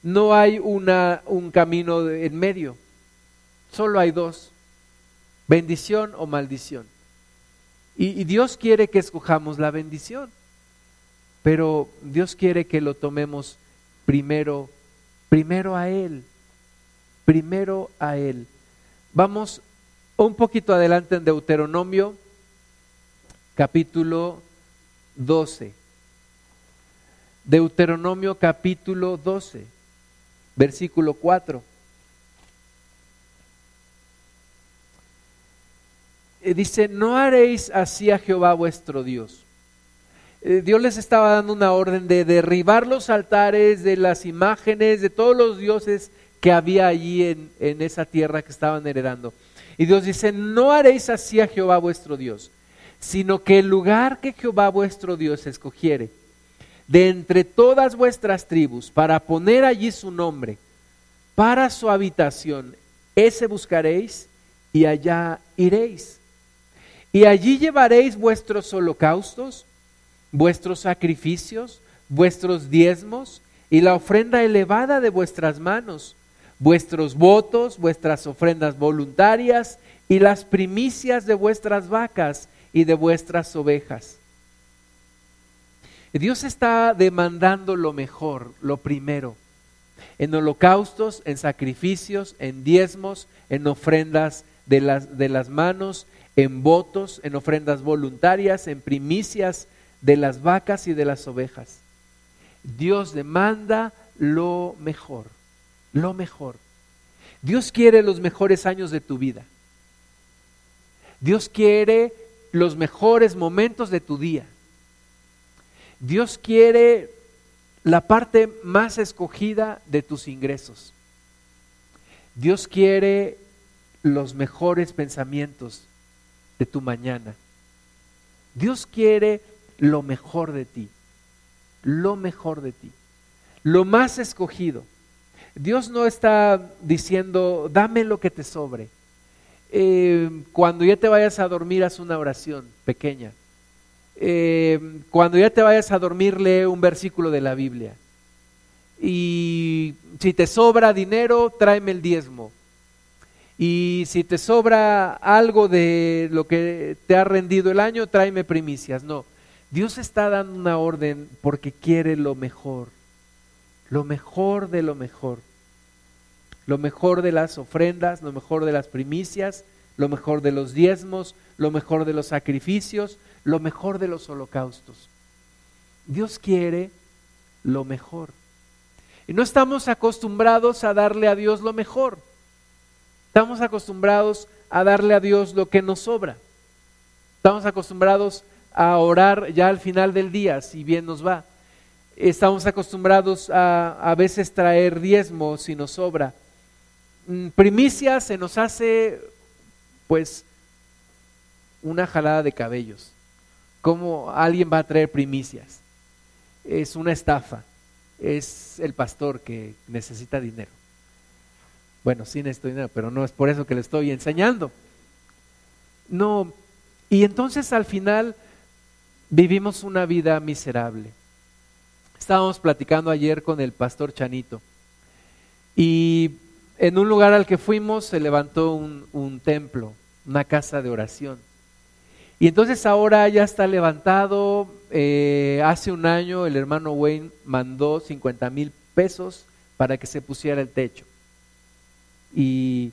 Speaker 1: No hay una, un camino en medio. Solo hay dos. Bendición o maldición. y Dios quiere que escojamos la bendición. Pero Dios quiere que lo tomemos primero, primero a Él, primero a Él. Vamos un poquito adelante en Deuteronomio, capítulo 12. Deuteronomio capítulo 12, versículo 4. Eh, dice, no haréis así a Jehová vuestro Dios eh, Dios les estaba dando una orden de derribar los altares, de las imágenes, de todos los dioses que había allí en, en esa tierra que estaban heredando. Y Dios dice, no haréis así a Jehová vuestro Dios, sino que el lugar que Jehová vuestro Dios escogiere, de entre todas vuestras tribus para poner allí su nombre, para su habitación, ese buscaréis y allá iréis. Y allí llevaréis vuestros holocaustos, vuestros sacrificios, vuestros diezmos y la ofrenda elevada de vuestras manos, vuestros votos, vuestras ofrendas voluntarias y las primicias de vuestras vacas y de vuestras ovejas. Dios está demandando lo mejor, lo primero, en holocaustos, en sacrificios, en diezmos, en ofrendas de las, de las manos, en votos, en ofrendas voluntarias, en primicias de las vacas y de las ovejas. Dios demanda lo mejor, lo mejor. Dios quiere los mejores años de tu vida. Dios quiere los mejores momentos de tu día. Dios quiere la parte más escogida de tus ingresos. Dios quiere los mejores pensamientos de tu mañana. Dios quiere lo mejor de ti, lo mejor de ti, lo más escogido. Dios no está diciendo, dame lo que te sobre. Eh, cuando ya te vayas a dormir, haz una oración pequeña. Eh, cuando ya te vayas a dormir, lee un versículo de la Biblia. Y si te sobra dinero, tráeme el diezmo. Y si te sobra algo de lo que te ha rendido el año, tráeme primicias. No, Dios está dando una orden porque quiere lo mejor, lo mejor de lo mejor, lo mejor de las ofrendas, lo mejor de las primicias, lo mejor de los diezmos, lo mejor de los sacrificios, lo mejor de los holocaustos. Dios quiere lo mejor. Y no estamos acostumbrados a darle a Dios lo mejor. Estamos acostumbrados a darle a Dios lo que nos sobra. Estamos acostumbrados a orar ya al final del día, si bien nos va. Estamos acostumbrados a a veces traer diezmo si nos sobra. Mm, primicia se nos hace pues una jalada de cabellos. ¿Cómo alguien va a traer primicias? Es una estafa. Es el pastor que necesita dinero. Bueno, sí necesito dinero, pero no es por eso que le estoy enseñando. No. Y entonces al final vivimos una vida miserable. Estábamos platicando ayer con el pastor Chanito y en un lugar al que fuimos se levantó un, templo, una casa de oración. Y entonces ahora ya está levantado, eh, hace un año el hermano Wayne mandó 50 mil pesos para que se pusiera el techo. Y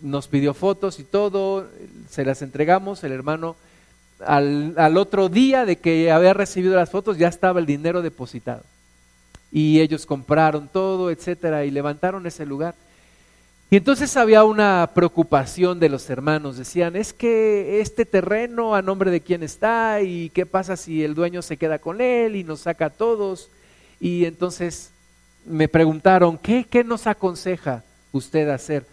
Speaker 1: nos pidió fotos y todo, se las entregamos, el hermano al, otro día de que había recibido las fotos ya estaba el dinero depositado. Y ellos compraron todo, etcétera, y levantaron ese lugar. Y entonces había una preocupación de los hermanos. Decían, es que este terreno a nombre de quién está y qué pasa si el dueño se queda con él y nos saca a todos. Y entonces me preguntaron, ¿qué, qué nos aconseja usted hacer?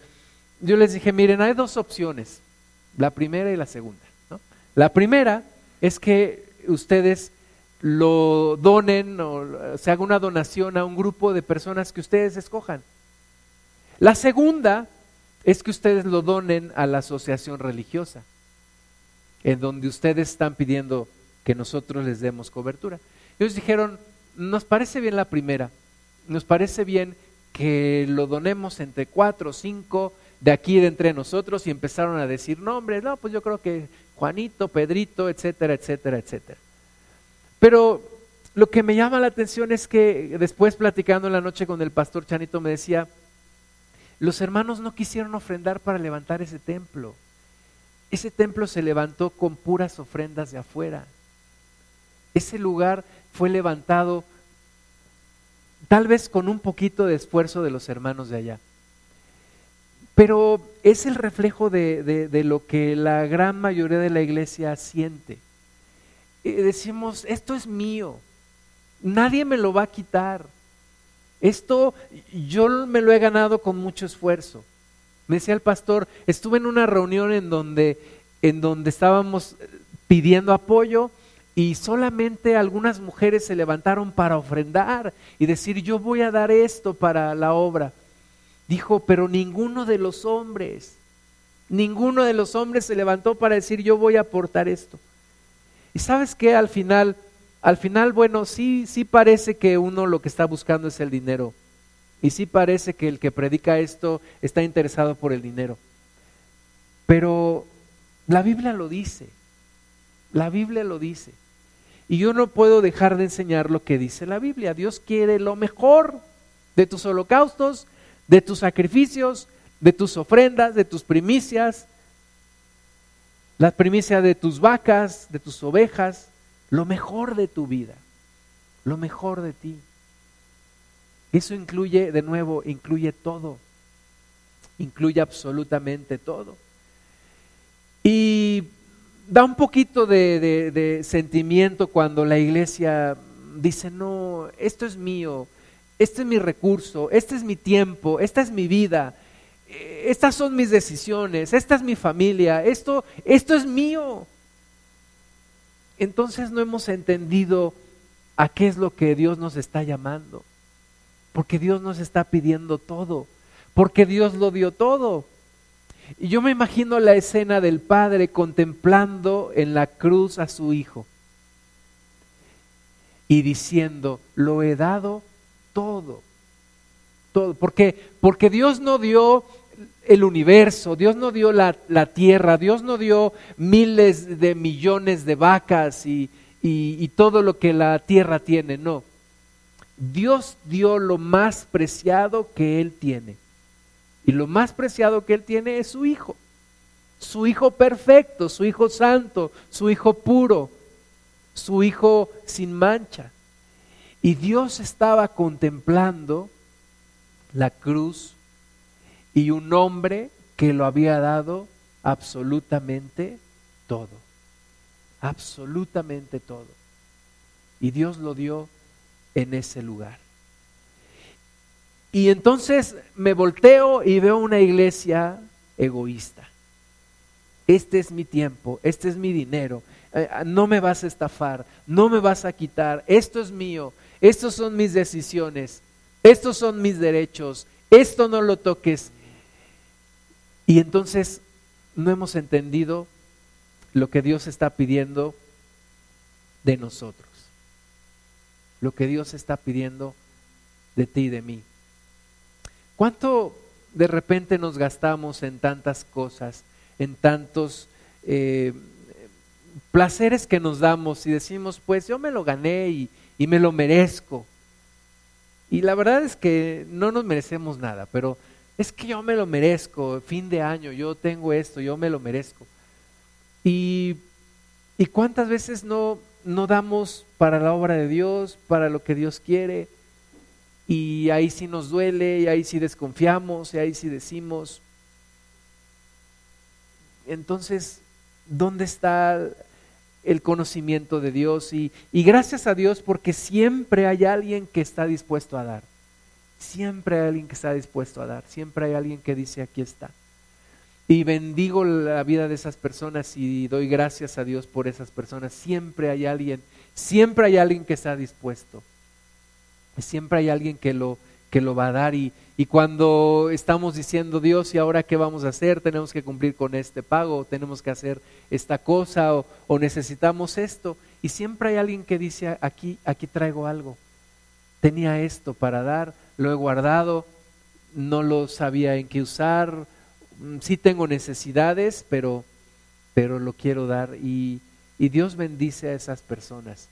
Speaker 1: Yo les dije, miren, hay dos opciones, la primera y la segunda. La primera es que ustedes lo donen o se haga una donación a un grupo de personas que ustedes escojan. La segunda es que ustedes lo donen a la asociación religiosa, en donde ustedes están pidiendo que nosotros les demos cobertura. Ellos dijeron, nos parece bien la primera, nos parece bien que lo donemos entre cuatro o cinco de aquí de entre nosotros y empezaron a decir nombres, no, pues yo creo que Juanito, Pedrito, etcétera, etcétera, etcétera. Pero lo que me llama la atención es que después platicando en la noche con el pastor Chanito me decía, los hermanos no quisieron ofrendar para levantar ese templo. Ese templo se levantó con puras ofrendas de afuera. Ese lugar fue levantado tal vez con un poquito de esfuerzo de los hermanos de allá. Pero es el reflejo de, lo que la gran mayoría de la iglesia siente. decimos, esto es mío, nadie me lo va a quitar. Esto yo me lo he ganado con mucho esfuerzo. Me decía el pastor, estuve en una reunión en donde, en donde estábamos pidiendo apoyo y solamente algunas mujeres se levantaron para ofrendar y decir, yo voy a dar esto para la obra. Dijo, pero ninguno de los hombres, ninguno de los hombres se levantó para decir, yo voy a aportar esto. Y sabes que al final, al final, bueno, sí, sí parece que uno lo que está buscando es el dinero. Y sí parece que el que predica esto está interesado por el dinero. Pero la Biblia lo dice. La Biblia lo dice. Y yo no puedo dejar de enseñar lo que dice la Biblia. Dios quiere lo mejor de tus holocaustos, de tus sacrificios, de tus ofrendas, de tus primicias, la primicia de tus vacas, de tus ovejas, lo mejor de tu vida, lo mejor de ti. Eso incluye, de nuevo, incluye todo, incluye absolutamente todo. Y da un poquito de, sentimiento cuando la iglesia dice, no, esto es mío, este es mi recurso, este es mi tiempo, esta es mi vida, eh, estas son mis decisiones, esta es mi familia, esto, esto es mío. Entonces no hemos entendido a qué es lo que Dios nos está llamando, porque Dios nos está pidiendo todo, porque Dios lo dio todo. Y yo me imagino la escena del padre contemplando en la cruz a su hijo y diciendo, lo he dado todo. Todo. Porque, porque Dios no dio el universo, Dios no dio la, tierra, Dios no dio miles de millones de vacas y, y todo lo que la tierra tiene, no. Dios dio lo más preciado que Él tiene y lo más preciado que Él tiene es su Hijo. Su Hijo perfecto, su Hijo santo, su Hijo puro, su Hijo sin mancha. Y Dios estaba contemplando la cruz y un hombre que lo había dado absolutamente todo. Absolutamente todo. Y Dios lo dio en ese lugar. Y entonces me volteo y veo una iglesia egoísta. Este es mi tiempo, este es mi dinero, eh, no me vas a estafar, no me vas a quitar, esto es mío, estos son mis decisiones, estos son mis derechos, esto no lo toques. Y entonces no hemos entendido lo que Dios está pidiendo de nosotros, lo que Dios está pidiendo de ti y de mí. ¿Cuánto de repente nos gastamos en tantas cosas, en tantos eh, placeres que nos damos y decimos, pues yo me lo gané y, y me lo merezco? Y la verdad es que no nos merecemos nada, pero es que yo me lo merezco, fin de año, yo tengo esto, yo me lo merezco. Y, y cuántas veces no, no damos para la obra de Dios, para lo que Dios quiere, y ahí sí nos duele, y ahí sí desconfiamos, y ahí sí decimos. Entonces, ¿dónde está el conocimiento de Dios? Y, y gracias a Dios porque siempre hay alguien que está dispuesto a dar. Siempre hay alguien que está dispuesto a dar. Siempre hay alguien que dice, aquí está. Y bendigo la vida de esas personas y doy gracias a Dios por esas personas. Siempre hay alguien, siempre hay alguien que está dispuesto siempre hay alguien que lo, que lo va a dar y, y, cuando estamos diciendo Dios y ahora qué vamos a hacer, tenemos que cumplir con este pago, tenemos que hacer esta cosa o, necesitamos esto y siempre hay alguien que dice aquí, aquí traigo algo, tenía esto para dar, lo he guardado, no lo sabía en qué usar, mm, sí tengo necesidades, pero, pero lo quiero dar y, y Dios bendice a esas personas.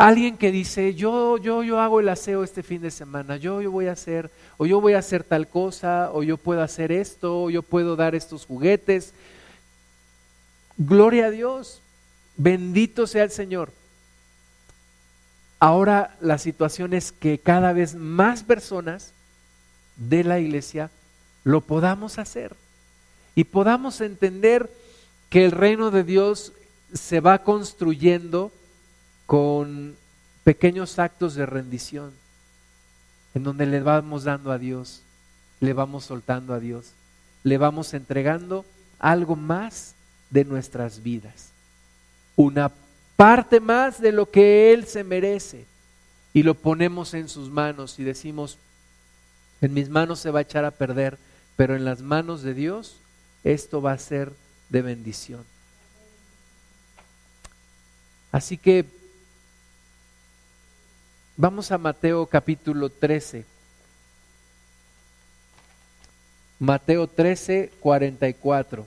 Speaker 1: Alguien que dice, yo, yo, yo hago el aseo este fin de semana, yo, yo voy a hacer, o yo voy a hacer tal cosa, o yo puedo hacer esto, o yo puedo dar estos juguetes. Gloria a Dios, bendito sea el Señor. Ahora la situación es que cada vez más personas de la iglesia lo podamos hacer y podamos entender que el reino de Dios se va construyendo con pequeños actos de rendición, en donde le vamos dando a Dios, le vamos soltando a Dios, le vamos entregando algo más de nuestras vidas, una parte más de lo que Él se merece y lo ponemos en sus manos y decimos, en mis manos se va a echar a perder, pero en las manos de Dios esto va a ser de bendición. Así que vamos a Mateo capítulo 13. Mateo 13, 44.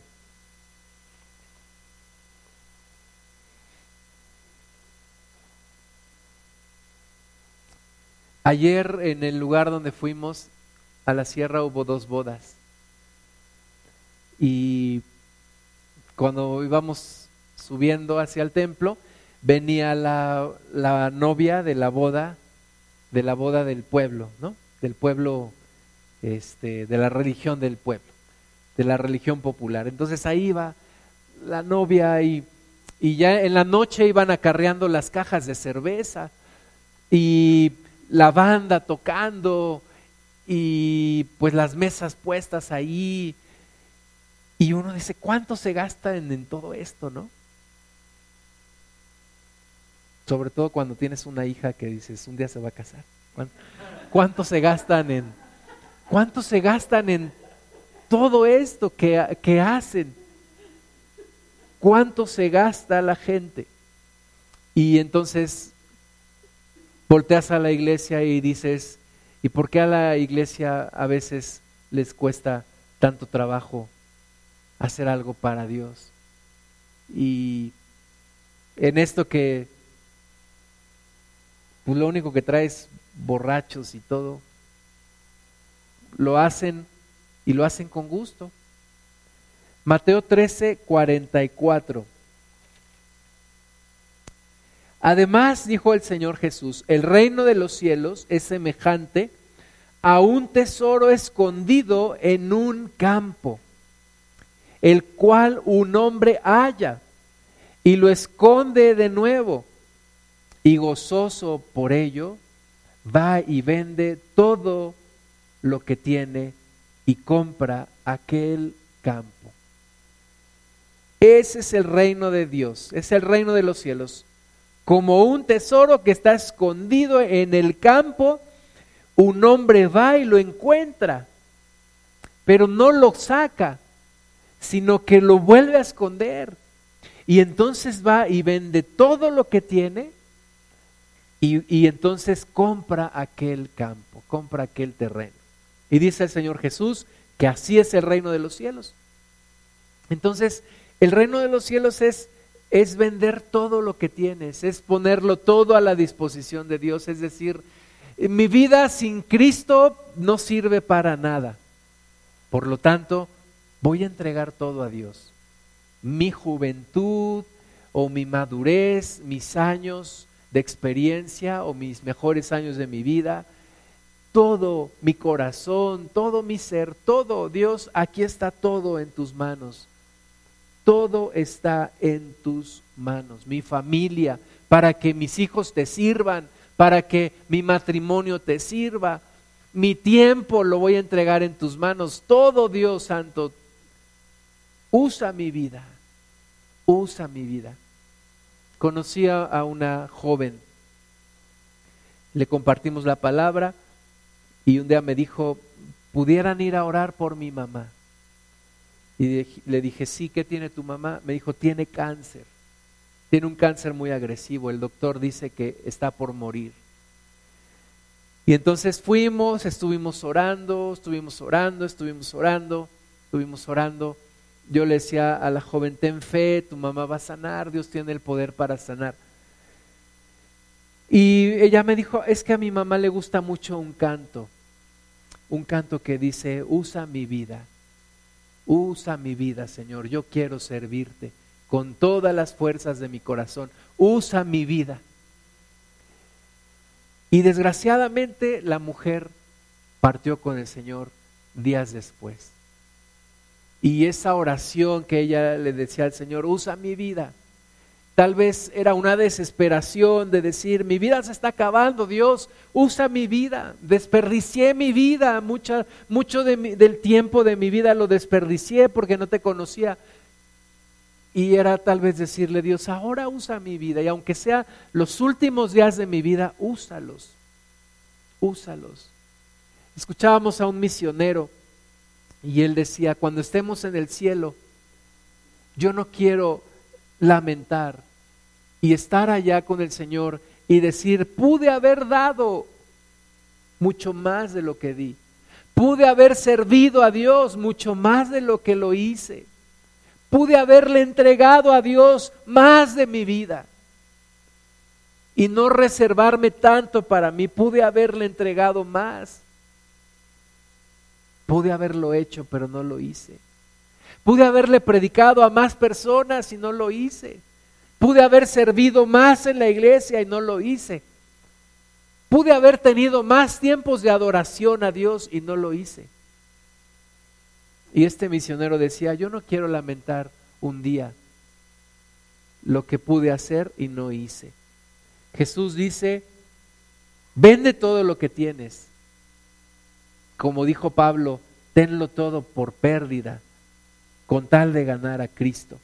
Speaker 1: Ayer en el lugar donde fuimos a la sierra hubo dos bodas. Y cuando íbamos subiendo hacia el templo, venía la, la, novia de la boda, de la boda del pueblo, ¿no? Del pueblo, este, de la religión del pueblo, de la religión popular. Entonces ahí iba la novia y, y ya en la noche iban acarreando las cajas de cerveza y la banda tocando y pues las mesas puestas ahí. Y uno dice, ¿cuánto se gasta en, en todo esto, no? Sobre todo cuando tienes una hija que dices, un día se va a casar. ¿Cuánto, se gastan en, cuánto se gastan en todo esto que, que hacen? ¿Cuánto se gasta la gente? Y entonces volteas a la iglesia y dices, ¿y por qué a la iglesia a veces les cuesta tanto trabajo hacer algo para Dios? Y en esto que pues lo único que trae es borrachos y todo. Lo hacen y lo hacen con gusto. Mateo 13, 44. Además, dijo el Señor Jesús, el reino de los cielos es semejante a un tesoro escondido en un campo, el cual un hombre halla y lo esconde de nuevo y gozoso por ello, va y vende todo lo que tiene y compra aquel campo. Ese es el reino de Dios, es el reino de los cielos. Como un tesoro que está escondido en el campo, un hombre va y lo encuentra, pero no lo saca, sino que lo vuelve a esconder. Y entonces va y vende todo lo que tiene y, entonces compra aquel campo, compra aquel terreno. Y dice el Señor Jesús que así es el reino de los cielos. Entonces, el reino de los cielos es, es vender todo lo que tienes, es ponerlo todo a la disposición de Dios. Es decir, mi vida sin Cristo no sirve para nada. Por lo tanto, voy a entregar todo a Dios. Mi juventud o mi madurez, mis años, de experiencia o mis mejores años de mi vida, todo mi corazón, todo mi ser, todo, Dios, aquí está todo en tus manos. Todo está en tus manos, mi familia, para que mis hijos te sirvan, para que mi matrimonio te sirva. Mi tiempo lo voy a entregar en tus manos. Todo, Dios Santo, usa mi vida, usa mi vida conocí a una joven, le compartimos la palabra y un día me dijo, pudieran ir a orar por mi mamá. Y le dije, sí, ¿qué tiene tu mamá? Me dijo, tiene cáncer, tiene un cáncer muy agresivo, el doctor dice que está por morir. Y entonces fuimos, estuvimos orando, estuvimos orando, estuvimos orando, estuvimos orando yo le decía a la joven, ten fe, tu mamá va a sanar, Dios tiene el poder para sanar. Y ella me dijo, es que a mi mamá le gusta mucho un canto, un canto que dice, usa mi vida, usa mi vida, Señor, yo quiero servirte con todas las fuerzas de mi corazón, usa mi vida. Y desgraciadamente la mujer partió con el Señor días después. Y esa oración que ella le decía al Señor, usa mi vida. Tal vez era una desesperación de decir, mi vida se está acabando, Dios, usa mi vida. Desperdicié mi vida, mucha, mucho del tiempo de mi vida lo desperdicié porque no te conocía. Y era tal vez decirle, Dios, ahora usa mi vida y aunque sea los últimos días de mi vida, úsalos, úsalos. Escuchábamos a un misionero y él decía, cuando estemos en el cielo, yo no quiero lamentar y estar allá con el Señor y decir, pude haber dado mucho más de lo que di. Pude haber servido a Dios mucho más de lo que lo hice. Pude haberle entregado a Dios más de mi vida y no reservarme tanto para mí. Pude haberle entregado más. Pude haberlo hecho, pero no lo hice. Pude haberle predicado a más personas y no lo hice. Pude haber servido más en la iglesia y no lo hice. Pude haber tenido más tiempos de adoración a Dios y no lo hice. Y este misionero decía, yo no quiero lamentar un día lo que pude hacer y no hice. Jesús dice, vende todo lo que tienes. Como dijo Pablo, tenlo todo por pérdida, con tal de ganar a Cristo.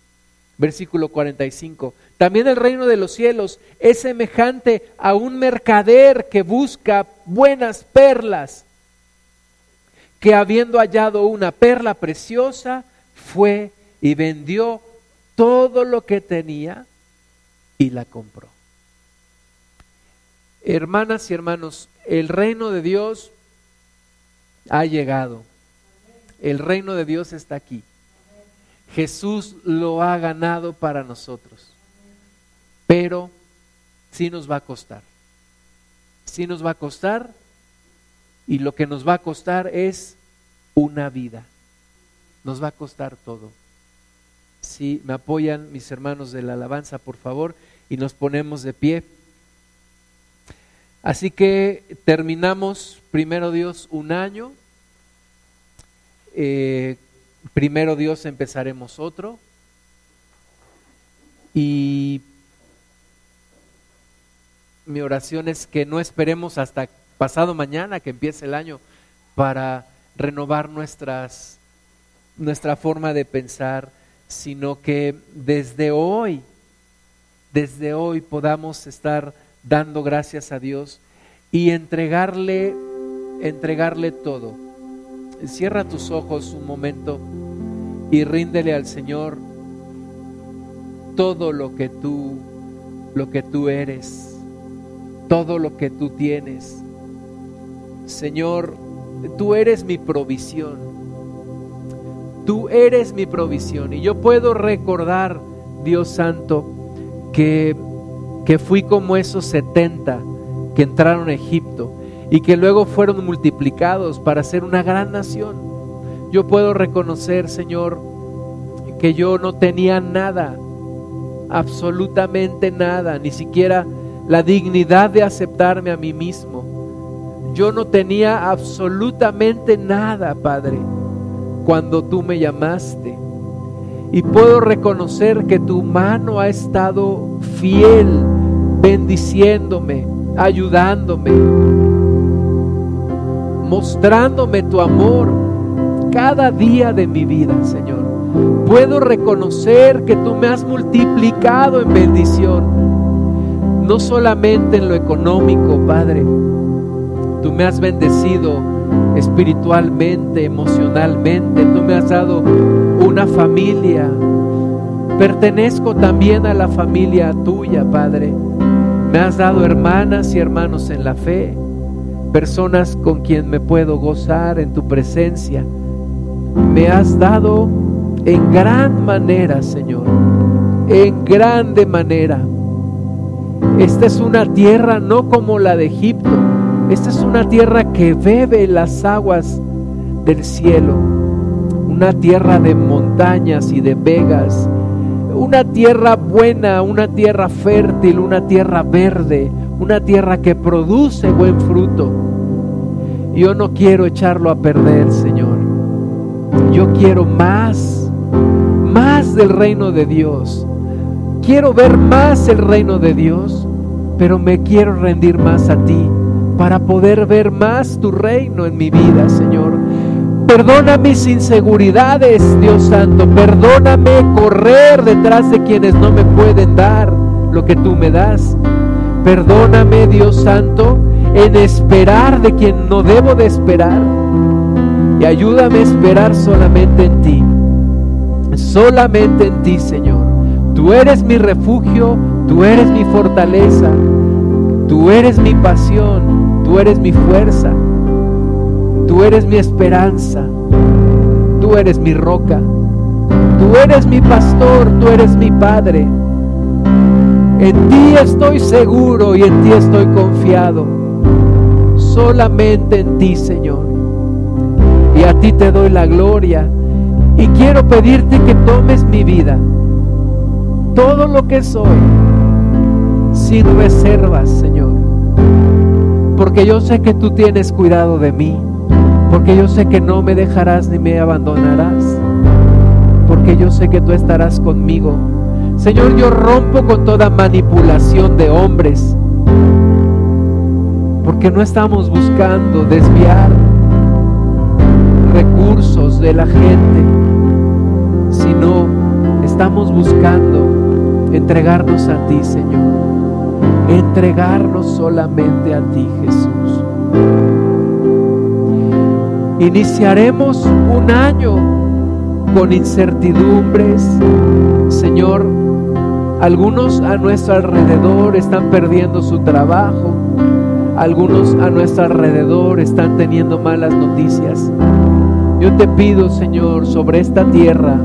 Speaker 1: Versículo 45. También el reino de los cielos es semejante a un mercader que busca buenas perlas que habiendo hallado una perla preciosa, fue y vendió todo lo que tenía y la compró. Hermanas y hermanos, el reino de Dios ha llegado. El reino de Dios está aquí. Jesús lo ha ganado para nosotros. Pero sí nos va a costar. Sí nos va a costar y lo que nos va a costar es una vida. Nos va a costar todo. Si me apoyan mis hermanos de la alabanza, por favor, y nos ponemos de pie. Así que terminamos, primero Dios, un año. Eh, primero Dios empezaremos otro. Y mi oración es que no esperemos hasta pasado mañana que empiece el año para renovar nuestras, nuestra forma de pensar, sino que desde hoy, desde hoy podamos estar dando gracias a Dios y entregarle, entregarle todo. Cierra tus ojos un momento y ríndele al Señor todo lo que tú, lo que tú eres, todo lo que tú tienes. Señor, tú eres mi provisión. Tú eres mi provisión. Y yo puedo recordar, Dios Santo, que, que fui como esos 70 que entraron a Egipto y que luego fueron multiplicados para ser una gran nación. Yo puedo reconocer, Señor, que yo no tenía nada, absolutamente nada, ni siquiera la dignidad de aceptarme a mí mismo yo no tenía absolutamente nada, Padre, cuando tú me llamaste. Y puedo reconocer que tu mano ha estado fiel, bendiciéndome, ayudándome, mostrándome tu amor cada día de mi vida, Señor. Puedo reconocer que tú me has multiplicado en bendición, no solamente en lo económico, Padre, Tú me has bendecido espiritualmente, emocionalmente. Tú me has dado una familia. Pertenezco también a la familia tuya, Padre. Me has dado hermanas y hermanos en la fe, personas con quien me puedo gozar en tu presencia. Me has dado en gran manera, Señor, en grande manera. Esta es una tierra no como la de Egipto, esta es una tierra que bebe las aguas del cielo, una tierra de montañas y de vegas, una tierra buena, una tierra fértil, una tierra verde, una tierra que produce buen fruto. Yo no quiero echarlo a perder, Señor. Yo quiero más, más del reino de Dios. Quiero ver más el reino de Dios, pero me quiero rendir más a ti para poder ver más tu reino en mi vida, Señor. Perdona mis inseguridades, Dios Santo. Perdóname correr detrás de quienes no me pueden dar lo que tú me das. Perdóname, Dios Santo, en esperar de quien no debo de esperar. Y ayúdame a esperar solamente en ti. Solamente en ti, Señor. Tú eres mi refugio, tú eres mi fortaleza, tú eres mi pasión, tú eres mi fuerza. Tú eres mi esperanza, tú eres mi roca, tú eres mi pastor, tú eres mi padre. En ti estoy seguro y en ti estoy confiado. Solamente en ti, Señor. Y a ti te doy la gloria. Y quiero pedirte que tomes mi vida, todo lo que soy, sin reservas, Señor. Porque yo sé que tú tienes cuidado de mí porque yo sé que no me dejarás ni me abandonarás, porque yo sé que tú estarás conmigo. Señor, yo rompo con toda manipulación de hombres, porque no estamos buscando desviar recursos de la gente, sino estamos buscando entregarnos a ti, Señor, entregarnos solamente a ti, Jesús. Iniciaremos un año con incertidumbres. Señor, algunos a nuestro alrededor están perdiendo su trabajo. Algunos a nuestro alrededor están teniendo malas noticias. Yo te pido, Señor, sobre esta tierra,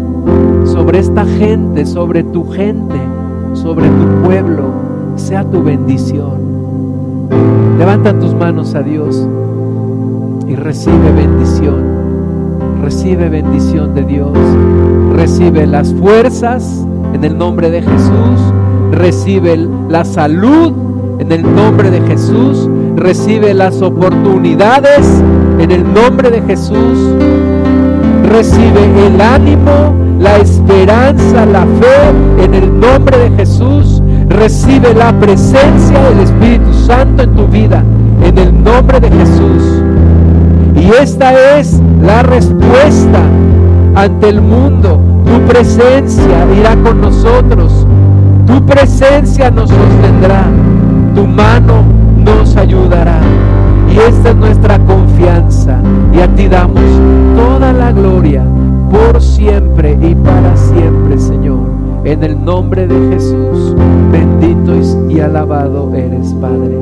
Speaker 1: sobre esta gente, sobre tu gente, sobre tu pueblo, sea tu bendición. Levanta tus manos a Dios y recibe bendición. Recibe bendición de Dios. Recibe las fuerzas en el nombre de Jesús. Recibe la salud en el nombre de Jesús. Recibe las oportunidades en el nombre de Jesús. Recibe el ánimo, la esperanza, la fe en el nombre de Jesús. Recibe la presencia del Espíritu Santo en tu vida en el nombre de Jesús. Y esta es la respuesta ante el mundo. Tu presencia irá con nosotros. Tu presencia nos sostendrá. Tu mano nos ayudará. Y esta es nuestra confianza. Y a ti damos toda la gloria por siempre y para siempre, Señor. En el nombre de Jesús, bendito y alabado eres, Padre.